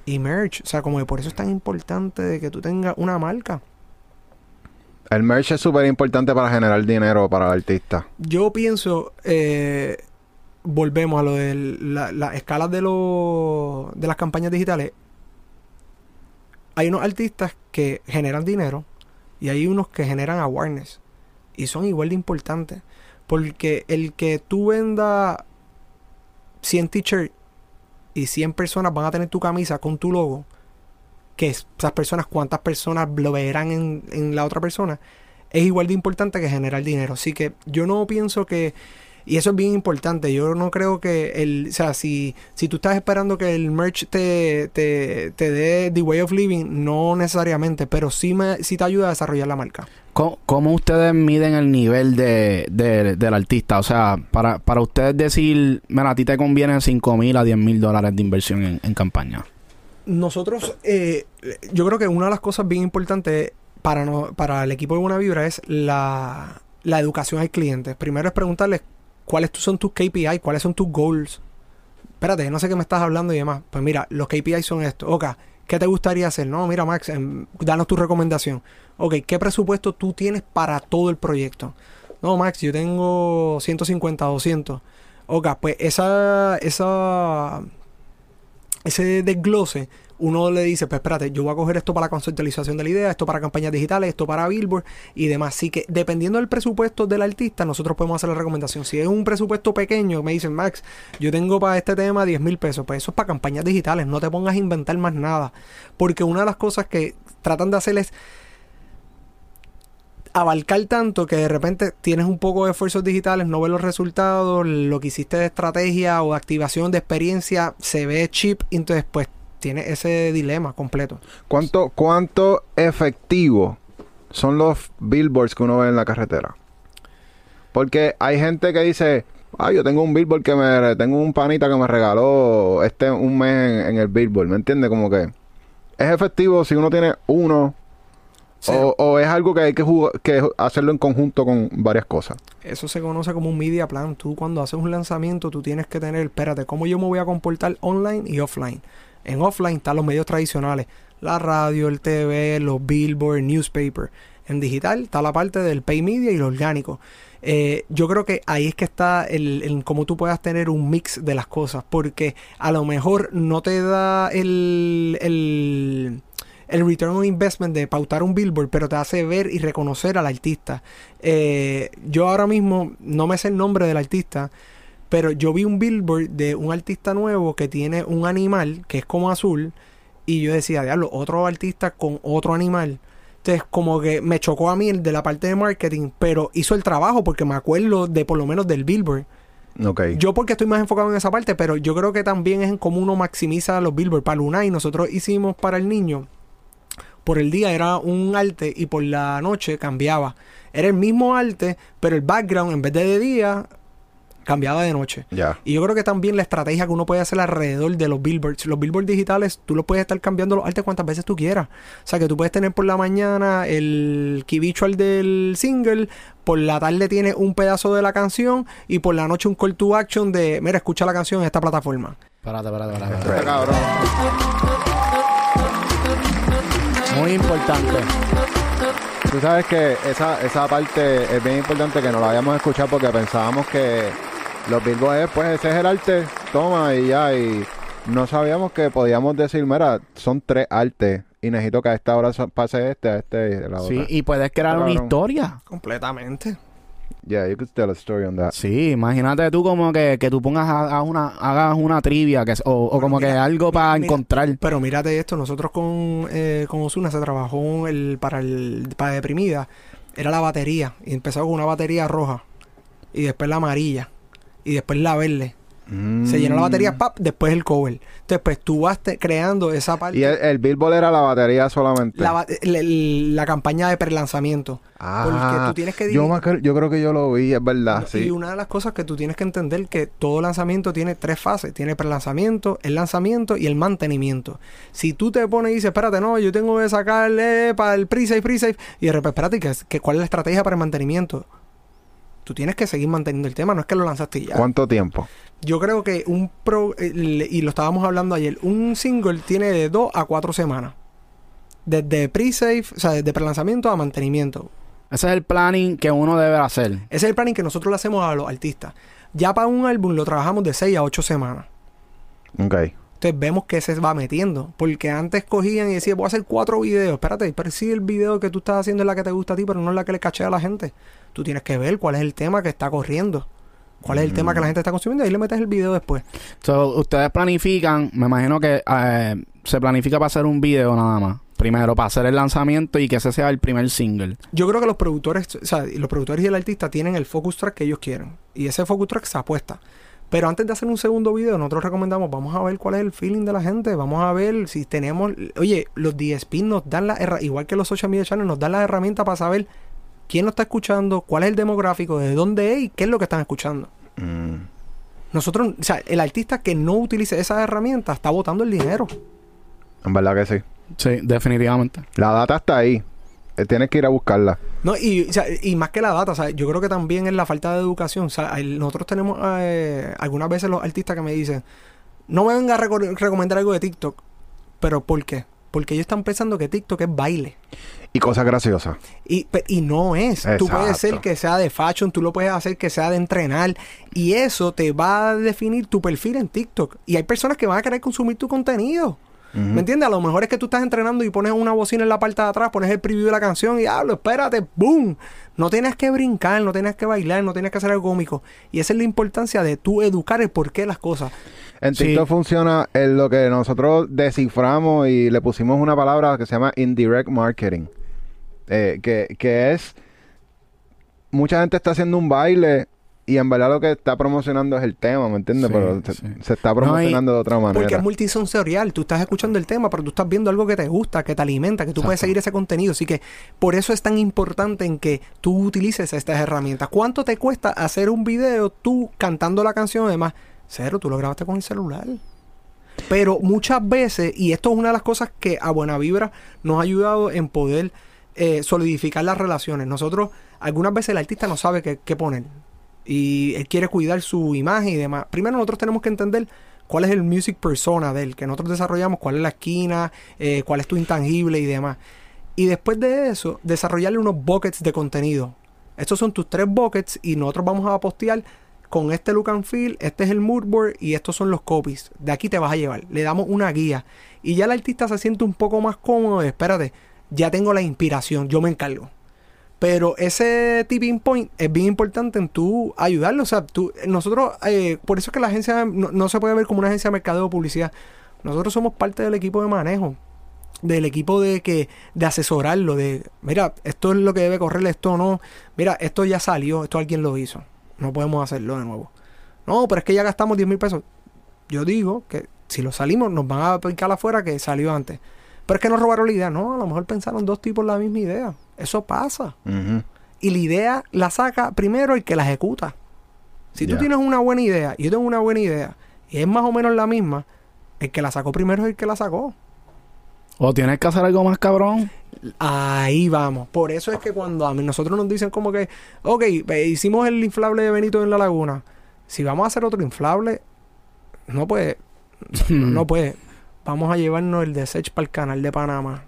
y merch. O sea, como que por eso es tan importante de que tú tengas una marca. El merch es súper importante para generar dinero para el artista. Yo pienso, eh, volvemos a lo de la- las escalas de, los de las campañas digitales. Hay unos artistas que generan dinero y hay unos que generan awareness. Y son igual de importantes. Porque el que tú venda 100 t-shirts y 100 personas van a tener tu camisa con tu logo, que es- esas personas, cuántas personas lo verán en, en la otra persona, es igual de importante que generar dinero. Así que yo no pienso que Y eso es bien importante. Yo no creo que el, o sea, si, si tú estás esperando que el merch te, te, te dé the way of living, no necesariamente, pero sí, me, sí te ayuda a desarrollar la marca. ¿Cómo, cómo ustedes miden el nivel de, de- del artista? O sea, para, para ustedes decir, mira, a ti te conviene 5 mil a 10 mil dólares de inversión en campaña. Nosotros, eh, yo creo que una de las cosas bien importantes para, no, para el equipo de Buena Vibra es la, la educación al cliente. Primero es preguntarles cuáles son tus KPI, cuáles son tus goals. Espérate, no sé qué me estás hablando y demás. Pues mira, los KPI son estos. Ok, ¿qué te gustaría hacer? No, mira, Max, em, danos tu recomendación. Ok, ¿qué presupuesto tú tienes para todo el proyecto? No, Max, yo tengo 150, 200. Ok, pues esa, esa, ese desglose, uno le dice, pues espérate, yo voy a coger esto para la conceptualización de la idea, esto para campañas digitales, esto para Billboard y demás. Así que dependiendo del presupuesto del artista, nosotros podemos hacer la recomendación. Si es un presupuesto pequeño, me dicen, Max, yo tengo para este tema 10 mil pesos, pues eso es para campañas digitales, no te pongas a inventar más nada. Porque una de las cosas que tratan de hacer es abarcar tanto que de repente tienes un poco de esfuerzos digitales, no ves los resultados, lo que hiciste de estrategia o de activación de experiencia se ve cheap, y entonces pues tiene ese dilema completo. ¿Cuánto, ¿Cuánto efectivo son los billboards que uno ve en la carretera? Porque hay gente que dice, ah, yo tengo un billboard que me... Tengo un panita que me regaló este un mes en, en el billboard, ¿me entiendes? Como que es efectivo si uno tiene uno O, o es algo que hay que, que hacerlo en conjunto con varias cosas. Eso se conoce como un media plan. Tú cuando haces un lanzamiento, tú tienes que tener, espérate, ¿cómo yo me voy a comportar online y offline? En offline están los medios tradicionales, la radio, el TV, los billboards, newspaper. En digital está la parte del pay media y lo orgánico. Eh, yo creo que ahí es que está el, el cómo tú puedas tener un mix de las cosas, porque a lo mejor no te da el, el, el return on investment de pautar un billboard, pero te hace ver y reconocer al artista. Eh, yo ahora mismo no me sé el nombre del artista, pero yo vi un billboard de un artista nuevo que tiene un animal que es como azul, y yo decía, diablo, otro artista con otro animal. Entonces, como que me chocó a mí el de la parte de marketing, pero hizo el trabajo porque me acuerdo de por lo menos del billboard. Ok. Yo porque estoy más enfocado en esa parte, pero yo creo que también es en cómo uno maximiza los billboards. Para Luna y nosotros hicimos para el niño, por el día era un arte y por la noche cambiaba. Era el mismo arte, pero el background en vez de de día cambiaba de noche. Ya. Y yo creo que también la estrategia que uno puede hacer alrededor de los billboards. Los billboards digitales, tú los puedes estar cambiando los artes cuantas veces tú quieras. O sea, que tú puedes tener por la mañana el key visual del single, por la tarde tienes un pedazo de la canción y por la noche un call to action de, mira, escucha la canción en esta plataforma. Espérate, espérate, espérate. Está espérate. cabrón. Muy importante. Tú sabes que esa, esa parte es bien importante que no la hayamos escuchado porque pensábamos que los billboards, pues ese es el arte, toma y ya, y no sabíamos que podíamos decir, mira, son tres artes y necesito que a esta hora pase este, a este y la Sí, otra. y puedes crear una Cabrón. historia. Completamente. Yeah, you could tell a story on that. Sí, imagínate tú como que, que tú pongas a, a una, hagas una trivia que, o, o como que mira, algo para mira. encontrar. Pero mírate esto, nosotros con, eh, con Osuna se trabajó el, para el para deprimida, era la batería, y empezó con una batería roja, y después la amarilla, y después la verde. Se llenó la batería, pap, después el cover. Entonces, pues tú vas te- creando esa parte. Y el, el billboard era la batería solamente. la, el- el- la campaña de prelanzamiento. ah, porque tú tienes que yo, acuer- yo creo que yo lo vi, es verdad, Y sí. una de las cosas que tú tienes que entender que todo lanzamiento tiene tres fases. Tiene prelanzamiento, el lanzamiento y el mantenimiento. Si tú te pones y dices, espérate, no, yo tengo que sacarle para el pre-save, pre-save, y de repente, espérate, ¿qué es- qué- ¿cuál es la estrategia para el mantenimiento? Tú tienes que seguir manteniendo el tema, no es que lo lanzaste y ya. ¿Cuánto tiempo? Yo creo que un pro, el- y lo estábamos hablando ayer, un single tiene de 2 a 4 semanas. Desde pre-save, o sea, desde prelanzamiento a mantenimiento. Ese es el planning que uno debe hacer. Ese es el planning que nosotros le hacemos a los artistas. Ya para un álbum lo trabajamos de 6 a 8 semanas. Ok. Entonces vemos que se va metiendo. Porque antes cogían y decían, voy a hacer cuatro videos. Espérate, pero si el video que tú estás haciendo es la que te gusta a ti, pero no es la que le caché a la gente. Tú tienes que ver cuál es el tema que está corriendo. ¿Cuál es el tema que la gente está consumiendo? Y ahí le metes el video después. So, ustedes planifican, me imagino que eh, se planifica para hacer un video nada más. primero para hacer el lanzamiento y que ese sea el primer single. Yo creo que los productores, o sea, los productores y el artista tienen el focus track que ellos quieren. Y ese focus track se apuesta. Pero antes de hacer un segundo video, nosotros recomendamos, vamos a ver cuál es el feeling de la gente, vamos a ver si tenemos, oye, los DSP nos dan la herramienta, igual que los social media channels, nos dan las herramientas para saber quién nos está escuchando, cuál es el demográfico, de dónde es y qué es lo que están escuchando. Mm. Nosotros, o sea, el artista que no utilice esas herramientas está botando el dinero. En verdad que sí. Sí, definitivamente. La data está ahí. Eh, Tienes que ir a buscarla. No, y, o sea, y más que la data, o sea, yo creo que también es la falta de educación. O sea, el- nosotros tenemos eh, algunas veces los artistas que me dicen, no me venga a reco- recomendar algo de TikTok. Pero ¿por qué? Porque ellos están pensando que TikTok es baile. Y cosas graciosas. Y, y no es. Tú puedes Exacto. hacer que sea de fashion, tú lo puedes hacer que sea de entrenar. Y eso te va a definir tu perfil en TikTok. Y hay personas que van a querer consumir tu contenido. ¿Me entiendes? A lo mejor es que tú estás entrenando y pones una bocina en la parte de atrás, pones el preview de la canción y hablo, espérate, ¡boom! No tienes que brincar, no tienes que bailar, no tienes que hacer algo cómico. Y esa es la importancia de tú educar el porqué de las cosas. En Sí. TikTok funciona en lo que nosotros desciframos y le pusimos una palabra que se llama indirect marketing. Eh, que, que es mucha gente está haciendo un baile y en verdad lo que está promocionando es el tema, ¿me entiendes? Sí, Pero se, sí. se está promocionando de otra Porque manera. es multisensorial. Tú estás escuchando el tema, pero tú estás viendo algo que te gusta, que te alimenta, que tú puedes seguir ese contenido. Así que por eso es tan importante en que tú utilices estas herramientas. ¿Cuánto te cuesta hacer un video tú cantando la canción? Además, cero, tú lo grabaste con el celular. Pero muchas veces, y esto es una de las cosas que a Buena Vibra nos ha ayudado en poder eh, solidificar las relaciones. Nosotros, algunas veces el artista no sabe qué, poner. Y él quiere cuidar su imagen y demás. Primero nosotros tenemos que entender cuál es el music persona de él, que nosotros desarrollamos, cuál es la esquina, eh, cuál es tu intangible y demás. Y después de eso, desarrollarle unos buckets de contenido. Estos son tus tres buckets y nosotros vamos a postear con este look and feel, este es el mood board y estos son los copies. De aquí te vas a llevar. Le damos una guía. Y ya el artista se siente un poco más cómodo. de, Espérate, ya tengo la inspiración, yo me encargo. Pero ese tipping point es bien importante en tú ayudarlo. O sea, tú, nosotros, eh, por eso es que la agencia no, se puede ver como una agencia de mercadeo o publicidad. Nosotros somos parte del equipo de manejo. Del equipo de que, de asesorarlo, de mira, esto es lo que debe correr, esto no. Mira, esto ya salió, esto alguien lo hizo. No podemos hacerlo de nuevo. No, pero es que ya gastamos 10 mil pesos. Yo digo que si lo salimos, nos van a picar afuera que salió antes. Pero es que nos robaron la idea. No, a lo mejor pensaron dos tipos la misma idea. Eso pasa. Y la idea la saca primero el que la ejecuta. Si tú tienes una buena idea y yo tengo una buena idea y es más o menos la misma, el que la sacó primero es el que la sacó. O tienes que hacer algo más cabrón. Ahí vamos. Por eso es que cuando a mí nosotros nos dicen como que, ok, hicimos el inflable de Benito en la laguna. Si vamos a hacer otro inflable, no puede, <laughs> no puede. Vamos a llevarnos el de Sech para el canal de Panamá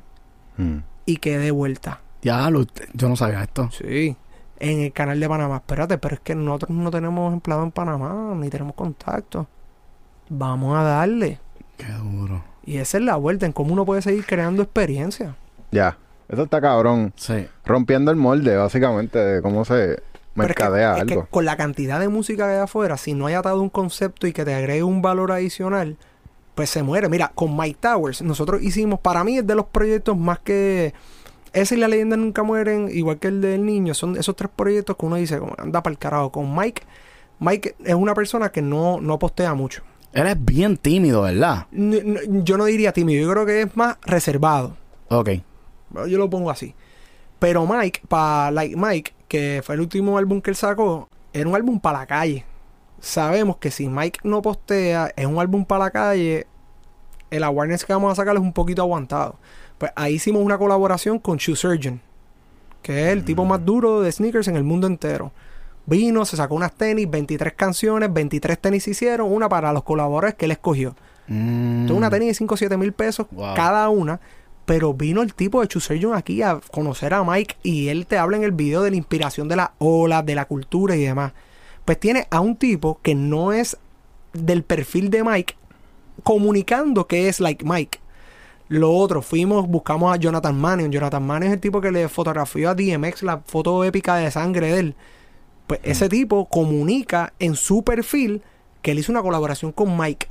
Mm. y que dé vuelta. Ya, lo- yo no sabía esto. Sí, en el canal de Panamá. Espérate, pero es que nosotros no tenemos empleado en Panamá, ni tenemos contacto. Vamos a darle. Qué duro. Y esa es la vuelta en cómo uno puede seguir creando experiencia. Ya. Eso está cabrón. Sí. Rompiendo el molde, básicamente, de cómo se Pero es que- mercadea es que algo. con la cantidad de música que hay afuera, si no hay atado un concepto y que te agregue un valor adicional, pues se muere. Mira, con Mike Towers, nosotros hicimos, para mí es de los proyectos más que... Ese y la leyenda nunca mueren, igual que el del niño, son esos tres proyectos que uno dice, como, anda para el carajo. Con Mike, Mike es una persona que no, no postea mucho. Eres bien tímido, ¿verdad? Yo no diría tímido, yo creo que es más reservado. Ok. Yo lo pongo así. Pero Mike, para Like Mike, que fue el último álbum que él sacó, era un álbum para la calle. Sabemos que si Mike no postea, es un álbum para la calle, el awareness que vamos a sacar es un poquito aguantado. Pues ahí hicimos una colaboración con Shoe Surgeon, que es el tipo más duro de sneakers en el mundo entero. Vino, se sacó unas tenis, 23 canciones, 23 tenis se hicieron, una para los colaboradores que él escogió. Mm. Tuvo una tenis de 5 o 7 mil pesos Wow. cada una. Pero vino el tipo de Chuseyon aquí a conocer a Mike y él te habla en el video de la inspiración de la ola, de la cultura y demás. Pues tiene a un tipo que no es del perfil de Mike comunicando que es like Mike. Lo otro, fuimos, buscamos a Jonathan Mannion. Jonathan Mannion es el tipo que le fotografió a DMX la foto épica de sangre de él. Pues ese tipo comunica en su perfil que él hizo una colaboración con Mike,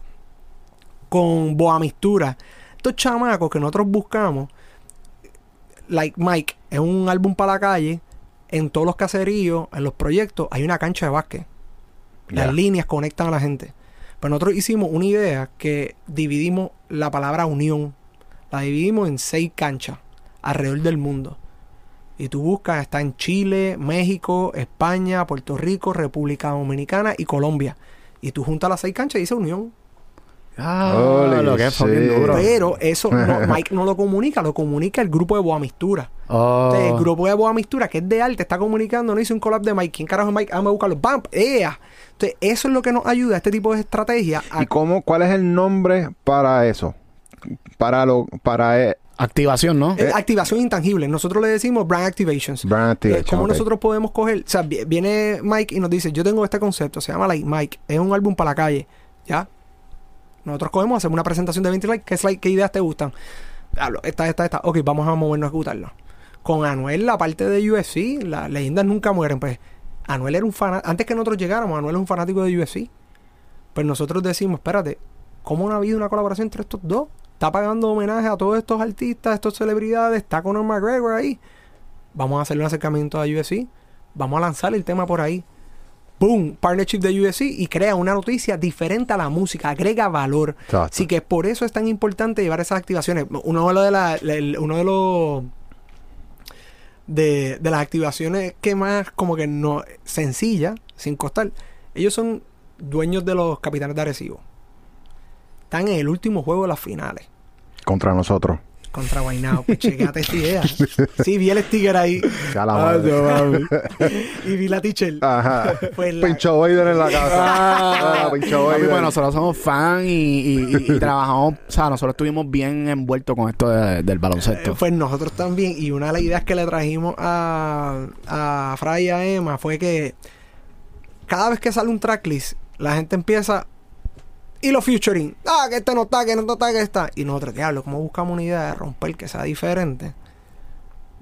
con Boa Mistura. Estos chamacos que nosotros buscamos Like Mike es un álbum para la calle. En todos los caseríos, en los proyectos, hay una cancha de básquet. Las líneas conectan a la gente. Pero nosotros hicimos una idea que dividimos la palabra unión. La dividimos en seis canchas alrededor del mundo. Y tú buscas, está en Chile, México, España, Puerto Rico, República Dominicana y Colombia. Y tú juntas las seis canchas y dice unión. Ah, Holy lo que es duro. Pero eso no- <laughs> Mike no lo comunica, lo comunica el grupo de Boa Mistura. Oh. Entonces, el grupo de Boa Mistura, que es de arte, está comunicando, no hice un collab de Mike. ¿Quién carajo es Mike? Ah, me buscarlo. ¡Bam! ¡Ea! Entonces, eso es lo que nos ayuda a este tipo de estrategia. a- ¿Y cómo, cuál es el nombre para eso? Para lo, para eh, Activación, ¿no? eh, activación intangible. Nosotros le decimos brand activations. brand Eh, activation, ¿Cómo nosotros podemos coger? O sea, vi- viene Mike y nos dice, yo tengo este concepto, se llama Like Mike, es un álbum para la calle, ¿ya? Nosotros cogemos, hacemos una presentación de 20 likes, ¿qué, slide, qué ideas te gustan? Hablo, esta, esta, esta. Ok, vamos a movernos a ejecutarlo. Con Anuel, la parte de UFC, las leyendas nunca mueren, pues. Anuel era un fanático, antes que nosotros llegáramos, Anuel es un fanático de UFC. Pues nosotros decimos, espérate, ¿cómo no ha habido una colaboración entre estos dos? Está pagando homenaje a todos estos artistas, estas celebridades, está Conor McGregor ahí. Vamos a hacerle un acercamiento a UFC. Vamos a lanzar el tema por ahí. Boom, partnership de UFC y crea una noticia diferente a la música, agrega valor. Exacto. Así que por eso es tan importante llevar esas activaciones. Uno de, los de la- uno de los de, de las activaciones que más como que no sencilla, sin costar. Ellos son dueños de los capitanes de Arecibo. Están en el último juego de las finales Contra nosotros. contra Guaynao. Pues chequéate esta idea. <laughs> Sí, vi el sticker ahí Ya la Ah, madre. no, mami. <laughs> y vi la teacher. Ajá. <laughs> Pues la- Pincho Biden en la casa. Ah, Ah, pincho papi, Biden. pues nosotros somos fan y, y- y- y trabajamos, o sea, nosotros estuvimos bien envueltos con esto de- del baloncesto. Eh, Pues nosotros también, y una de las ideas que le trajimos a, a Fray y a Emma fue que cada vez que sale un tracklist, la gente empieza. Y los featuring. Ah, que este no está, que no está, que está. Y nosotros, diablo, ¿cómo buscamos una idea de romper que sea diferente?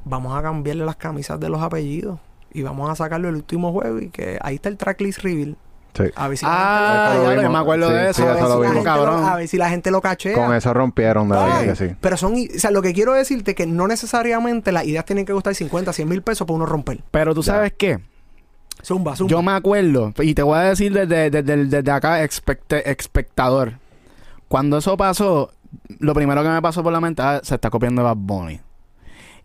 Vamos a cambiarle las camisas de los apellidos. Y vamos a sacarlo el último juego. Y que ahí está el tracklist reveal. Sí. A ver si ah, Eso lo me acuerdo Sí, de sí, eso. a ver eso si lo la vimos. gente lo- cabrón. a ver si la gente lo cachea. Con eso rompieron de verdad Ay, que sí. Pero son, o sea, lo que quiero decirte que no necesariamente las ideas tienen que costar 50, 100 mil pesos para uno romper. Pero tú Ya. sabes qué? Yo me acuerdo, y te voy a decir desde, desde, desde acá, expecte- espectador. Cuando eso pasó, lo primero que me pasó por la mente, ah, se está copiando Bad Bunny.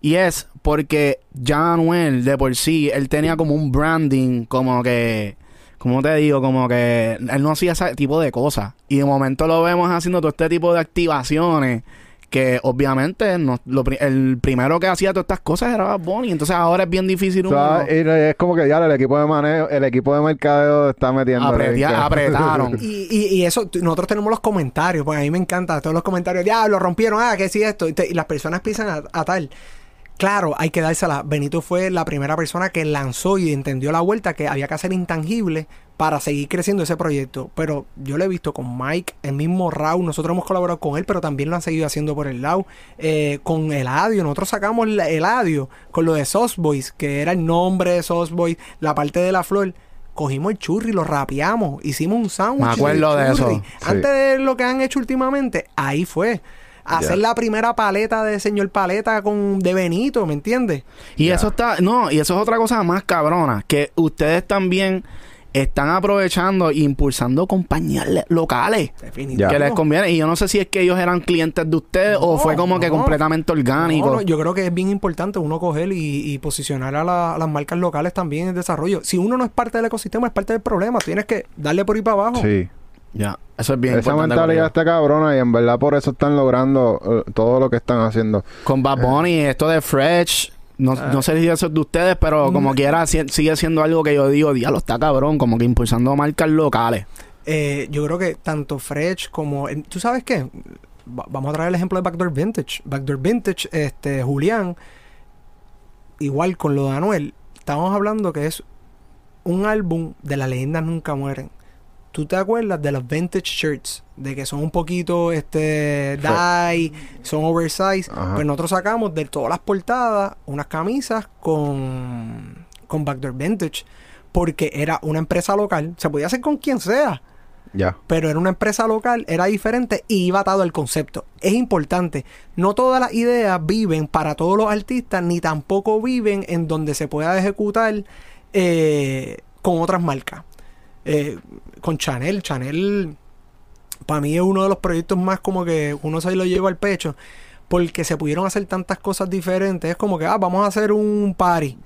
Y es porque ya Anuel, de por sí, él tenía como un branding, como que, como te digo, como que él no hacía ese tipo de cosas. Y de momento lo vemos haciendo todo este tipo de activaciones. Que obviamente no- lo el primero que hacía todas estas cosas era Bad Bunny. Entonces ahora es bien difícil O uno. sea, y es como que ya el equipo de manejo, el equipo de mercadeo está metiendo. Apretia- <laughs> apretaron. Y, y, y eso, nosotros tenemos los comentarios, pues a mí me encanta todos los comentarios, diablo, rompieron, ah, que sí esto, y, te- y las personas empiezan a, a tal. Claro, hay que dársela. Benito fue la primera persona que lanzó y entendió la vuelta que había que hacer intangible para seguir creciendo ese proyecto. Pero yo lo he visto con Mike, el mismo Raúl, nosotros hemos colaborado con él, pero también lo han seguido haciendo por el lado. Eh, con Eladio, nosotros sacamos el Eladio con lo de Sauce Boys, que era el nombre de Sauce Boys, la parte de la flor. Cogimos el churri, lo rapeamos, hicimos un sándwich. Me acuerdo de churri. eso. Antes de lo que han hecho últimamente, ahí fue. Hacer la primera paleta de señor paleta con de Benito, ¿me entiendes? Y Ya. eso está, no, y eso es otra cosa más cabrona, que ustedes también están aprovechando e impulsando compañías le- locales Definitivamente. que les conviene. Y yo no sé si es que ellos eran clientes de ustedes o fue como que completamente orgánico. No, no, yo creo que es bien importante uno coger y, y posicionar a, la- a las marcas locales también en desarrollo. Si uno no es parte del ecosistema, es parte del problema. Tienes que darle por ahí para abajo. Sí. Ya, eso es bien Esa mentalidad está cabrona y en verdad por eso están logrando eh, todo lo que están haciendo. Con Bad Bunny, esto de Fresh, no, Ah. no sé si eso es de ustedes, pero como Mm. quiera si- sigue siendo algo que yo digo, diablo, está cabrón, como que impulsando marcas locales. Eh, yo creo que tanto Fresh como... ¿Tú sabes qué? Va- vamos a traer el ejemplo de Backdoor Vintage. Backdoor Vintage, este, Julián, igual con lo de Anuel, estamos hablando que es un álbum de las leyendas nunca mueren. ¿Tú te acuerdas de los vintage shirts? De que son un poquito, este, dye, son oversize. Ajá. Pues nosotros sacamos de todas las portadas unas camisas con, con Backdoor Vintage. Porque era una empresa local. Se podía hacer con quien sea. Ya. pero era una empresa local, era diferente y iba atado al concepto. Es importante, no todas las ideas viven para todos los artistas, ni tampoco viven en donde se pueda ejecutar eh, con otras marcas. Eh, con Chanel, Chanel para mí es uno de los proyectos más como que uno se lo lleva al pecho, porque se pudieron hacer tantas cosas diferentes. Es como que, ah, vamos a hacer un party.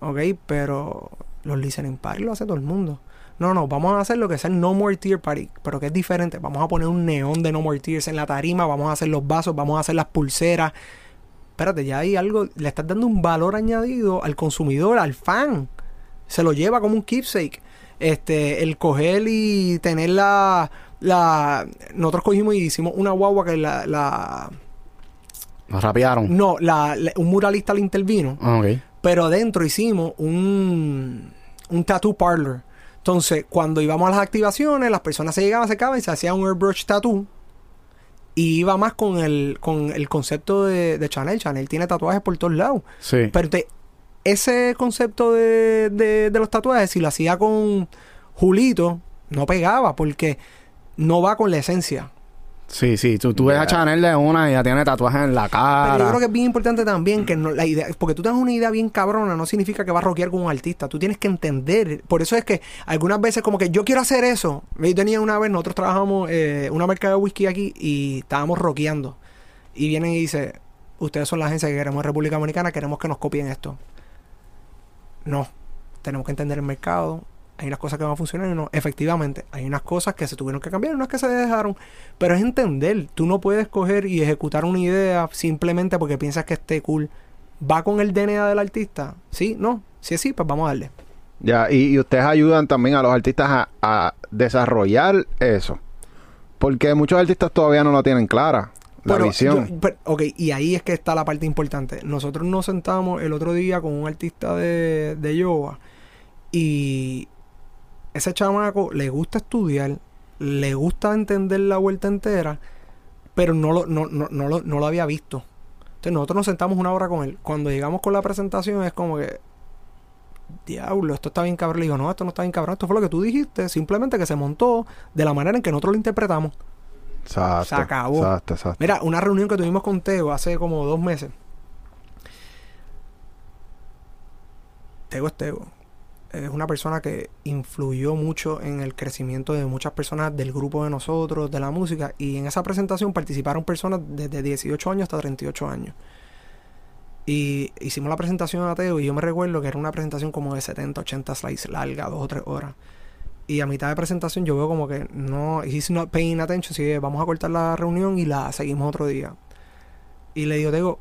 Ok, pero los listening party lo hace todo el mundo. No, no, vamos a hacer lo que es el No More Tear Party, pero que es diferente. Vamos a poner un neón de No More Tears en la tarima, vamos a hacer los vasos, vamos a hacer las pulseras. Espérate, ya hay algo, le estás dando un valor añadido al consumidor, al fan. Se lo lleva como un keepsake. Este, el coger y tener la, la nosotros cogimos y hicimos una guagua que la, la Nos rapearon. no, la, la- un muralista le intervino Ah, pero adentro hicimos un, un tattoo parlor. Entonces, cuando íbamos a las activaciones, las personas se llegaban, se acercaban y se hacía un airbrush tattoo. Y iba más con el, con el concepto de, de Chanel. Chanel tiene tatuajes por todos lados. Sí. Pero te- ese concepto de, de- de los tatuajes, si lo hacía con Julito, no pegaba porque no va con la esencia. Sí, sí. Tú, tú ves a. Chanel de una y ya tiene tatuajes en la cara. Pero yo creo que es bien importante también que no, la idea, porque tú tengas una idea bien cabrona, no significa que vas a rockear con un artista. Tú tienes que entender. Por eso es que algunas veces, como que yo quiero hacer eso. Yo tenía una vez, nosotros trabajamos eh, una marca de whisky aquí y estábamos rockeando. Y vienen y dice: Ustedes son la agencia que queremos en República Dominicana, queremos que nos copien esto. No, tenemos que entender el mercado. Hay unas cosas que van a funcionar y no. Efectivamente, hay unas cosas que se tuvieron que cambiar unas que se dejaron. Pero es entender. Tú no puedes coger y ejecutar una idea simplemente porque piensas que esté cool. ¿Va con el DNA del artista? Sí, no. Si es sí, pues vamos a darle. Ya, y, y ustedes ayudan también a los artistas a, a desarrollar eso. Porque muchos artistas todavía no lo tienen clara, la Pero visión. yo- pero, ok, y ahí es que está la parte importante. Nosotros nos sentamos el otro día con un artista de, de yoga y ese chamaco le gusta estudiar, le gusta entender la vuelta entera, pero no lo, no, no, no lo, no lo había visto. Entonces nosotros nos sentamos una hora con él. Cuando llegamos con la presentación es como que, diablo, esto está bien cabrón. Le digo, no, esto no está bien cabrón, esto fue lo que tú dijiste, simplemente que se montó de la manera en que nosotros lo interpretamos. Exacto. se acabó. Exacto, exacto. Mira, una reunión que tuvimos con Teo hace como dos meses. Teo es Teo. Es una persona que influyó mucho en el crecimiento de muchas personas del grupo de nosotros, de la música. Y en esa presentación participaron personas desde 18 años hasta 38 años. Y hicimos la presentación a Teo y yo me recuerdo que era una presentación como de 70, 80 slides larga, dos o tres horas. Y a mitad de presentación yo veo como que no, he's not paying attention, así que vamos a cortar la reunión y la seguimos otro día. Y le digo, Tego,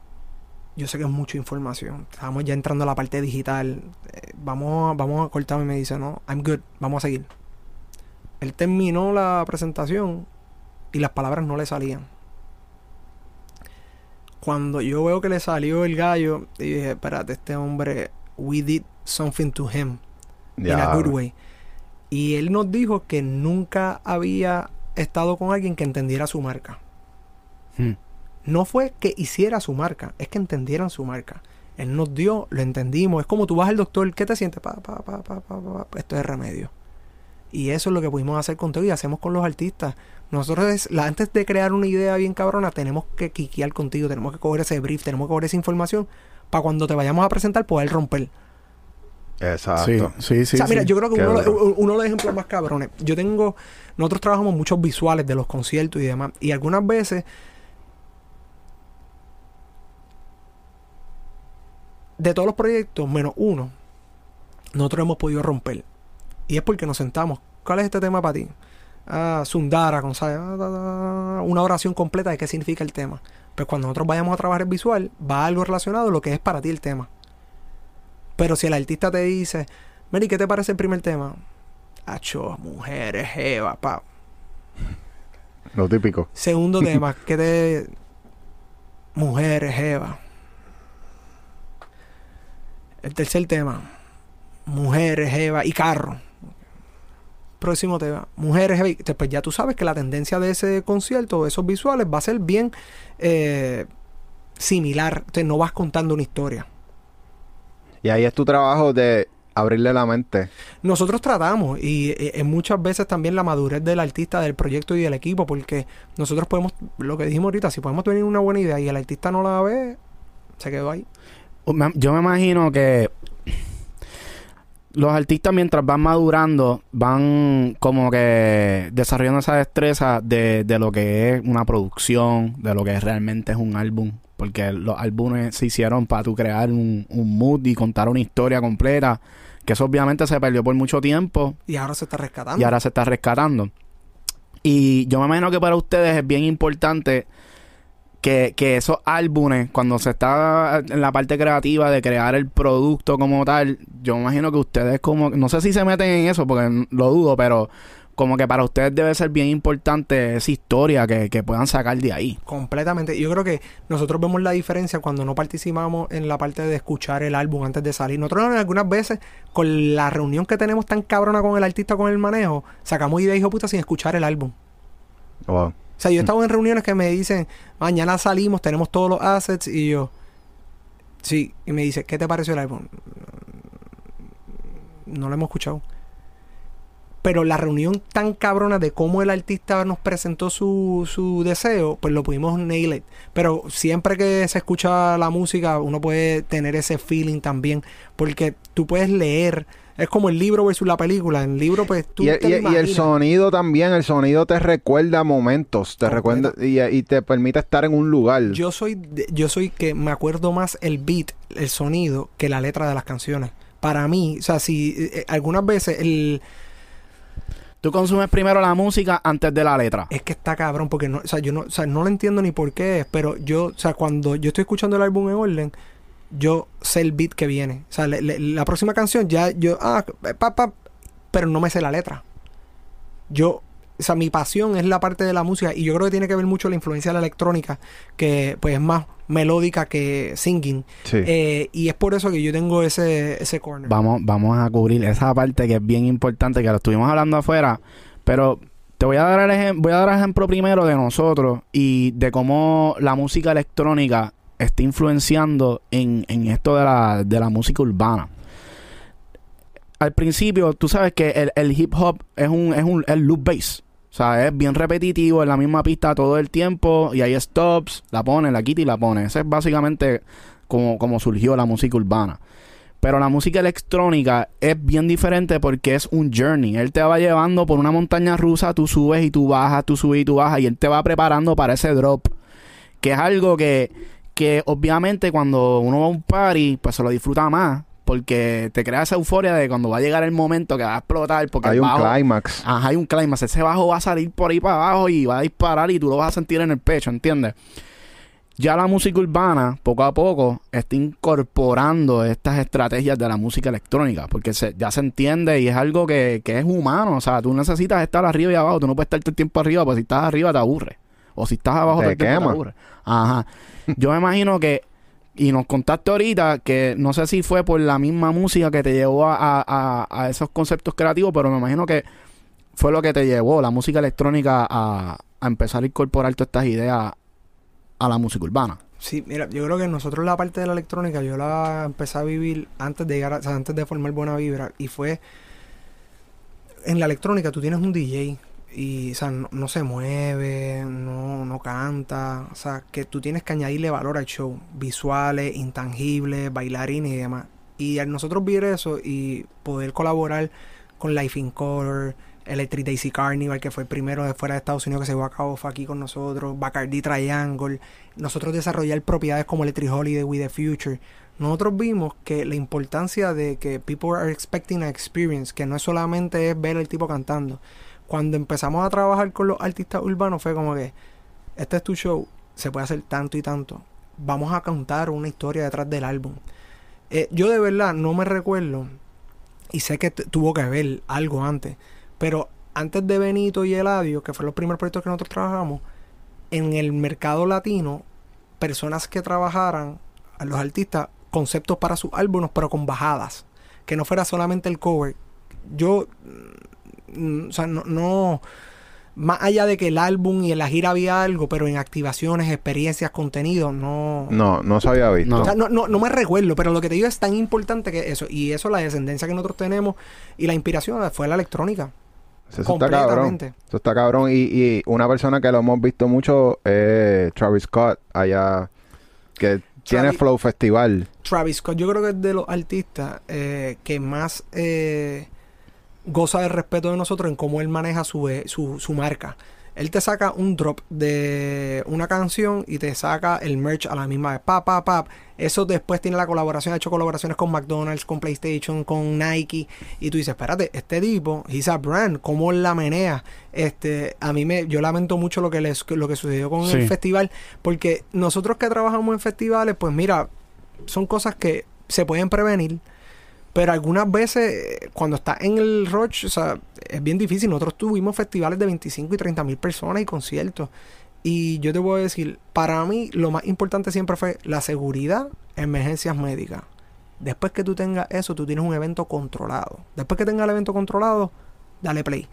yo sé que es mucha información, estamos ya entrando a la parte digital, eh, vamos, a- vamos a cortar y me dice, no, I'm good, vamos a seguir. Él terminó la presentación y las palabras no le salían. Cuando yo veo que le salió el gallo, y dije, espérate, este hombre, we did something to him in a good way. Y él nos dijo que nunca había estado con alguien que entendiera su marca. Hmm. No fue que hiciera su marca, es que entendieran su marca. Él nos dio, lo entendimos. Es como tú vas al doctor, ¿qué te sientes? Pa, pa, pa, pa, pa, pa, pa. Esto es remedio. Y eso es lo que pudimos hacer con Teo y hacemos con los artistas. Nosotros, antes de crear una idea bien cabrona, tenemos que quiquear contigo, tenemos que coger ese brief, tenemos que coger esa información para cuando te vayamos a presentar poder romper. Exacto. Sí, sí, sí. o sea, mira, sí. yo creo que uno, uno de los ejemplos más cabrones. Yo tengo. Nosotros trabajamos muchos visuales de los conciertos y demás. Y algunas veces. De todos los proyectos, menos uno, nosotros hemos podido romper. Y es porque nos sentamos. ¿Cuál es este tema para ti? Ah, Sundara, con ¿sabes? Ah, una oración completa de qué significa el tema. Pues cuando nosotros vayamos a trabajar el visual, va algo relacionado a lo que es para ti el tema. Pero si el artista te dice, Mary, ¿qué te parece el primer tema? Acho, mujeres, jeva, pa. Lo típico. Segundo tema, <laughs> ¿qué te. Mujeres, jeva. El tercer tema, mujeres, jeva y carro. Próximo tema, mujeres, jeva y... Pues ya tú sabes que la tendencia de ese concierto, de esos visuales, va a ser bien eh, similar. Entonces no vas contando una historia. Y ahí es tu trabajo de abrirle la mente. Nosotros tratamos y eh, en muchas veces también la madurez del artista, del proyecto y del equipo, porque nosotros podemos, lo que dijimos ahorita, si podemos tener una buena idea y el artista no la ve, se quedó ahí. Yo me imagino que los artistas mientras van madurando van como que desarrollando esa destreza de, de lo que es una producción, de lo que realmente es un álbum. Porque los álbumes se hicieron para tú crear un, un mood y contar una historia completa. Que eso obviamente se perdió por mucho tiempo Y ahora se está rescatando. y ahora se está rescatando. Y yo me imagino que para ustedes es bien importante que, que esos álbumes, cuando se está en la parte creativa de crear el producto como tal, yo me imagino que ustedes como, no sé si se meten en eso porque lo dudo, pero como que para ustedes debe ser bien importante esa historia que, que puedan sacar de ahí. Completamente. Yo creo que nosotros vemos la diferencia cuando no participamos en la parte de escuchar el álbum antes de salir. Nosotros algunas veces, con la reunión que tenemos tan cabrona con el artista, con el manejo, sacamos ideas hijo puta sin escuchar el álbum. Wow. O sea, yo he estado en reuniones que me dicen, mañana salimos, tenemos todos los assets, y yo, sí, y me dice, ¿qué te pareció el álbum? No lo hemos escuchado. Pero la reunión tan cabrona de cómo el artista nos presentó su, su deseo, pues lo pudimos nail it. Pero siempre que se escucha la música, uno puede tener ese feeling también. Porque tú puedes leer. Es como el libro versus la película. En el libro, pues tú. Y, el- te y- y el sonido también, el sonido te recuerda momentos, te recuerda y, y te permite estar en un lugar. Yo soy, yo soy que me acuerdo más el beat, el sonido, que la letra de las canciones. Para mí, o sea, si eh, eh, algunas veces el Tú consumes primero la música antes de la letra. es que está cabrón porque no, o sea, yo no, o sea, no lo entiendo ni por qué es, pero yo, o sea, cuando yo estoy escuchando el álbum en orden, yo sé el beat que viene. O sea, la próxima canción ya yo ah, pa, pa, pero no me sé la letra. Yo o sea, mi pasión es la parte de la música y yo creo que tiene que ver mucho la influencia de la electrónica, que pues es más melódica que singing. Sí. Eh, y es por eso que yo tengo ese, ese corner. Vamos, vamos a cubrir esa parte que es bien importante, que lo estuvimos hablando afuera, pero te voy a dar el voy a dar ejemplo primero de nosotros y de cómo la música electrónica está influenciando en, en esto de la, de la música urbana. Al principio, tú sabes que el, el hip hop es un, es un el loop bass. O sea, es bien repetitivo, en la misma pista todo el tiempo, y hay stops, la pone, la quita y la pone. Ese es básicamente como, como surgió la música urbana. Pero la música electrónica es bien diferente porque es un journey. Él te va llevando por una montaña rusa, tú subes y tú bajas, tú subes y tú bajas, y él te va preparando para ese drop. Que es algo que, que obviamente cuando uno va a un party, pues se lo disfruta más. Porque te crea esa euforia de cuando va a llegar el momento que va a explotar. Porque Hay el un climax. Ajá, hay un climax. Ese bajo va a salir por ahí para abajo y va a disparar y tú lo vas a sentir en el pecho, ¿entiendes? Ya la música urbana, poco a poco, está incorporando estas estrategias de la música electrónica, porque se- ya se entiende y es algo que, que es humano. O sea, tú necesitas estar arriba y abajo. Tú no puedes estar todo el tiempo arriba, porque si estás arriba te aburre. O si estás abajo Te quema. te aburre. Ajá. Yo me imagino que, y nos contaste ahorita, que no sé si fue por la misma música que te llevó a, a- a- esos conceptos creativos, pero me imagino que fue lo que te llevó la música electrónica a, a empezar a incorporar todas estas ideas a la música urbana. Sí, mira, yo creo que nosotros la parte de la electrónica yo la empecé a vivir antes de llegar, a- antes de formar Buena Vibra y fue en la electrónica tú tienes un DJ y o sea, no, se mueve, no, no canta, o sea, que tú tienes que añadirle valor al show, visuales, intangibles, bailarines y demás. Y al nosotros ver eso y poder colaborar con Life in Color, Electric Daisy Carnival, que fue el primero de fuera de Estados Unidos que se llevó a cabo, fue aquí con nosotros, Bacardi Triangle, nosotros desarrollar propiedades como Electric Holiday with the Future. Nosotros vimos que la importancia de que people are expecting an experience, que no es solamente es ver al tipo cantando. Cuando empezamos a trabajar con los artistas urbanos fue como que este es tu show, se puede hacer tanto y tanto. Vamos a contar una historia detrás del álbum. Eh, yo de verdad no me recuerdo y sé que tuvo que ver algo antes, pero antes de Benito y Eladio, que fueron los primeros proyectos que nosotros trabajamos, en el mercado latino, personas que trabajaran, a los artistas, conceptos para sus álbumes, pero con bajadas, que no fuera solamente el cover. Yo, o sea, no, no más allá de que el álbum y en la gira había algo, pero en activaciones, experiencias, contenido, no. No, no se había visto. O sea, no, no, no me recuerdo, pero lo que te digo es tan importante que eso. Y eso, la descendencia que nosotros tenemos y la inspiración fue la electrónica. Eso está cabrón. Eso está cabrón. Y, y una persona que lo hemos visto mucho es Travis Scott, allá, que tiene Flow Festival. Travis Scott, yo creo que es de los artistas eh, que más eh, goza del respeto de nosotros en cómo él maneja su, eh, su, su marca. Él te saca un drop de una canción y te saca el merch a la misma vez. Pap, pap, pap. Eso después tiene la colaboración. Ha hecho colaboraciones con McDonald's, con PlayStation, con Nike. Y tú dices, espérate, este tipo, he's a brand. ¿Cómo la menea? Este, a mí me, yo lamento mucho lo que, les, lo que sucedió con el festival. Porque nosotros que trabajamos en festivales, pues mira, son cosas que se pueden prevenir. Pero algunas veces, cuando está en el Roche, o sea, es bien difícil. Nosotros tuvimos festivales de 25 y 30 mil personas y conciertos. Y yo te voy a decir, para mí lo más importante siempre fue la seguridad, emergencias médicas. Después que tú tengas eso, tú tienes un evento controlado. Después que tengas el evento controlado, dale play.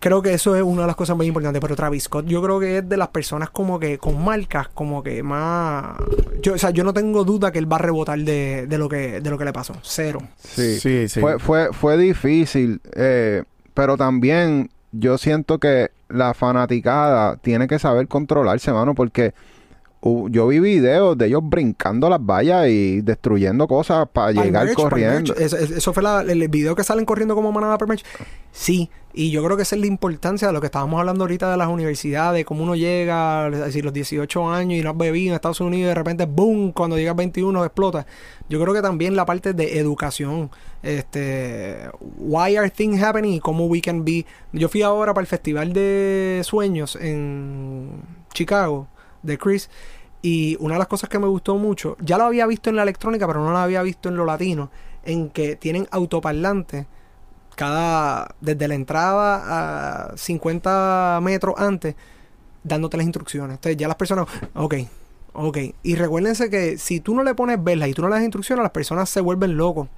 Creo que eso es una de las cosas muy importantes. Pero Travis Scott, yo creo que es de las personas como que con marcas, como que más. Yo, o sea, yo no tengo duda que él va a rebotar de, de lo que de lo que le pasó. Cero. Sí, sí, sí. Fue, fue, fue difícil. Eh, pero también yo siento que la fanaticada tiene que saber controlarse, mano, porque yo vi videos de ellos brincando las vallas y destruyendo cosas para llegar corriendo. Eso, fue el video que salen corriendo como manada per merch. Sí, y yo creo que esa es la importancia de lo que estábamos hablando ahorita de las universidades, cómo uno llega, a decir, los 18 años y no has bebido en Estados Unidos y de repente, ¡boom!, cuando llegas a 21 explota. Yo creo que también la parte de educación, este, why are things happening y cómo we can be. Yo fui ahora para el Festival de Sueños en Chicago de Chris. Y una de las cosas que me gustó mucho, ya lo había visto en la electrónica, pero no lo había visto en lo latino, en que tienen autoparlantes cada desde la entrada a 50 metros antes dándote las instrucciones. Entonces ya las personas, ok, ok. Y recuérdense que si tú no le pones velas y tú no le das instrucciones, las personas se vuelven locos.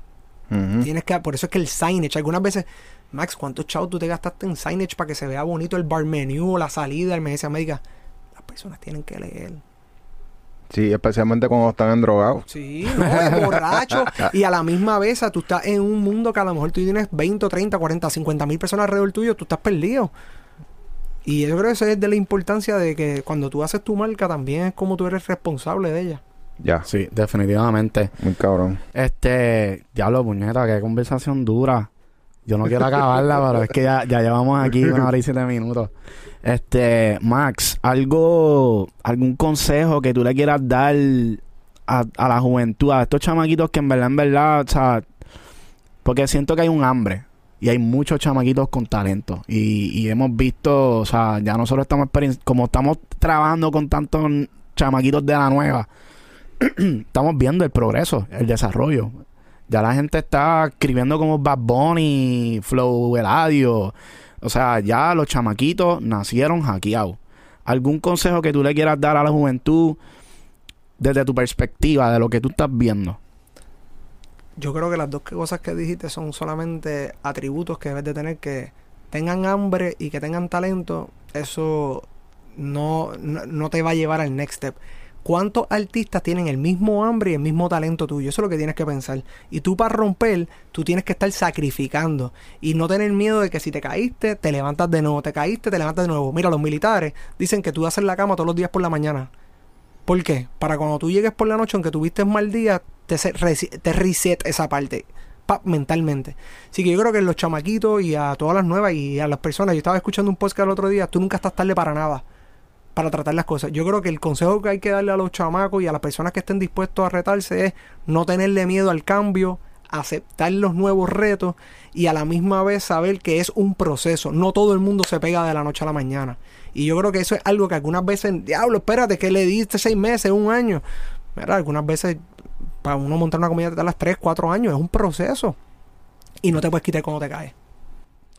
Tienes que, por eso es que el signage, algunas veces, Max, ¿cuántos chavos tú te gastaste en signage para que se vea bonito el bar menu o la salida, el emergencia médica? Personas tienen que leer. Sí, especialmente cuando están drogados. Sí, no, borracho. <laughs> y a la misma vez, tú estás en un mundo que a lo mejor tú tienes 20, 30, 40, 50 mil personas alrededor tuyo, tú estás perdido. Y yo creo que eso es de la importancia de que cuando tú haces tu marca, también es como tú eres responsable de ella. Ya. Sí, definitivamente. Muy cabrón. Este, diablo, puñeta, qué conversación dura. Yo no quiero acabarla, pero es que ya, ya llevamos aquí una hora y siete minutos. Este, Max, algo, algún consejo que tú le quieras dar a, la juventud, a estos chamaquitos que en verdad, en verdad, o sea, porque siento que hay un hambre y hay muchos chamaquitos con talento y, y hemos visto, o sea, ya nosotros estamos como estamos trabajando con tantos chamaquitos de la nueva, <clears throat> estamos viendo el progreso, el desarrollo. Ya la gente está escribiendo como Bad Bunny, Flow Eladio, o sea, ya los chamaquitos nacieron hackeados. ¿Algún consejo que tú le quieras dar a la juventud desde tu perspectiva, de lo que tú estás viendo? Yo creo que las dos cosas que dijiste son solamente atributos que debes de tener que tengan hambre y que tengan talento. Eso no, no, no te va a llevar al next step. ¿Cuántos artistas tienen el mismo hambre y el mismo talento tuyo? Eso es lo que tienes que pensar. Y tú para romper, tú tienes que estar sacrificando y no tener miedo de que si te caíste, te levantas de nuevo, te caíste, te levantas de nuevo. Mira, los militares dicen que tú haces la cama todos los días por la mañana. ¿Por qué? Para cuando tú llegues por la noche, aunque tuviste un mal día, te, te reset esa parte mentalmente. Así que yo creo que los chamaquitos y a todas las nuevas y a las personas, yo estaba escuchando un podcast el otro día, tú nunca estás tarde para nada para tratar las cosas. Yo creo que el consejo que hay que darle a los chamacos y a las personas que estén dispuestos a retarse es no tenerle miedo al cambio, aceptar los nuevos retos y a la misma vez saber que es un proceso. No todo el mundo se pega de la noche a la mañana. Y yo creo que eso es algo que algunas veces, diablo, espérate, que le diste seis meses, un año. Mira, algunas veces para uno montar una comida a las tres, cuatro años es un proceso. Y no te puedes quitar cuando te caes.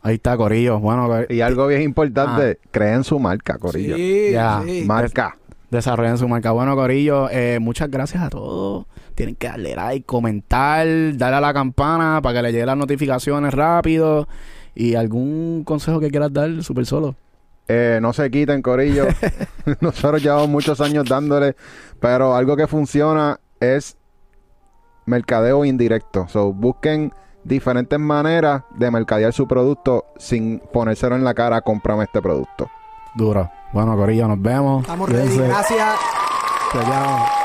Ahí está, Corillo. Bueno, y algo bien importante, ah. creen su marca, Corillo. Sí, ya, marca. desarrollen su marca. Bueno, Corillo, eh, muchas gracias a todos. Tienen que darle like, comentar, darle a la campana para que le lleguen las notificaciones rápido. Y algún consejo que quieras dar, súper solo. Eh, no se quiten, Corillo. <laughs> <laughs> Nosotros llevamos muchos años dándole, pero algo que funciona es mercadeo indirecto. So, busquen diferentes maneras de mercadear su producto sin ponérselo en la cara, cómprame este producto. Duro. Bueno, Corillo, nos vemos. Estamos ready. Gracias. Chequeamos.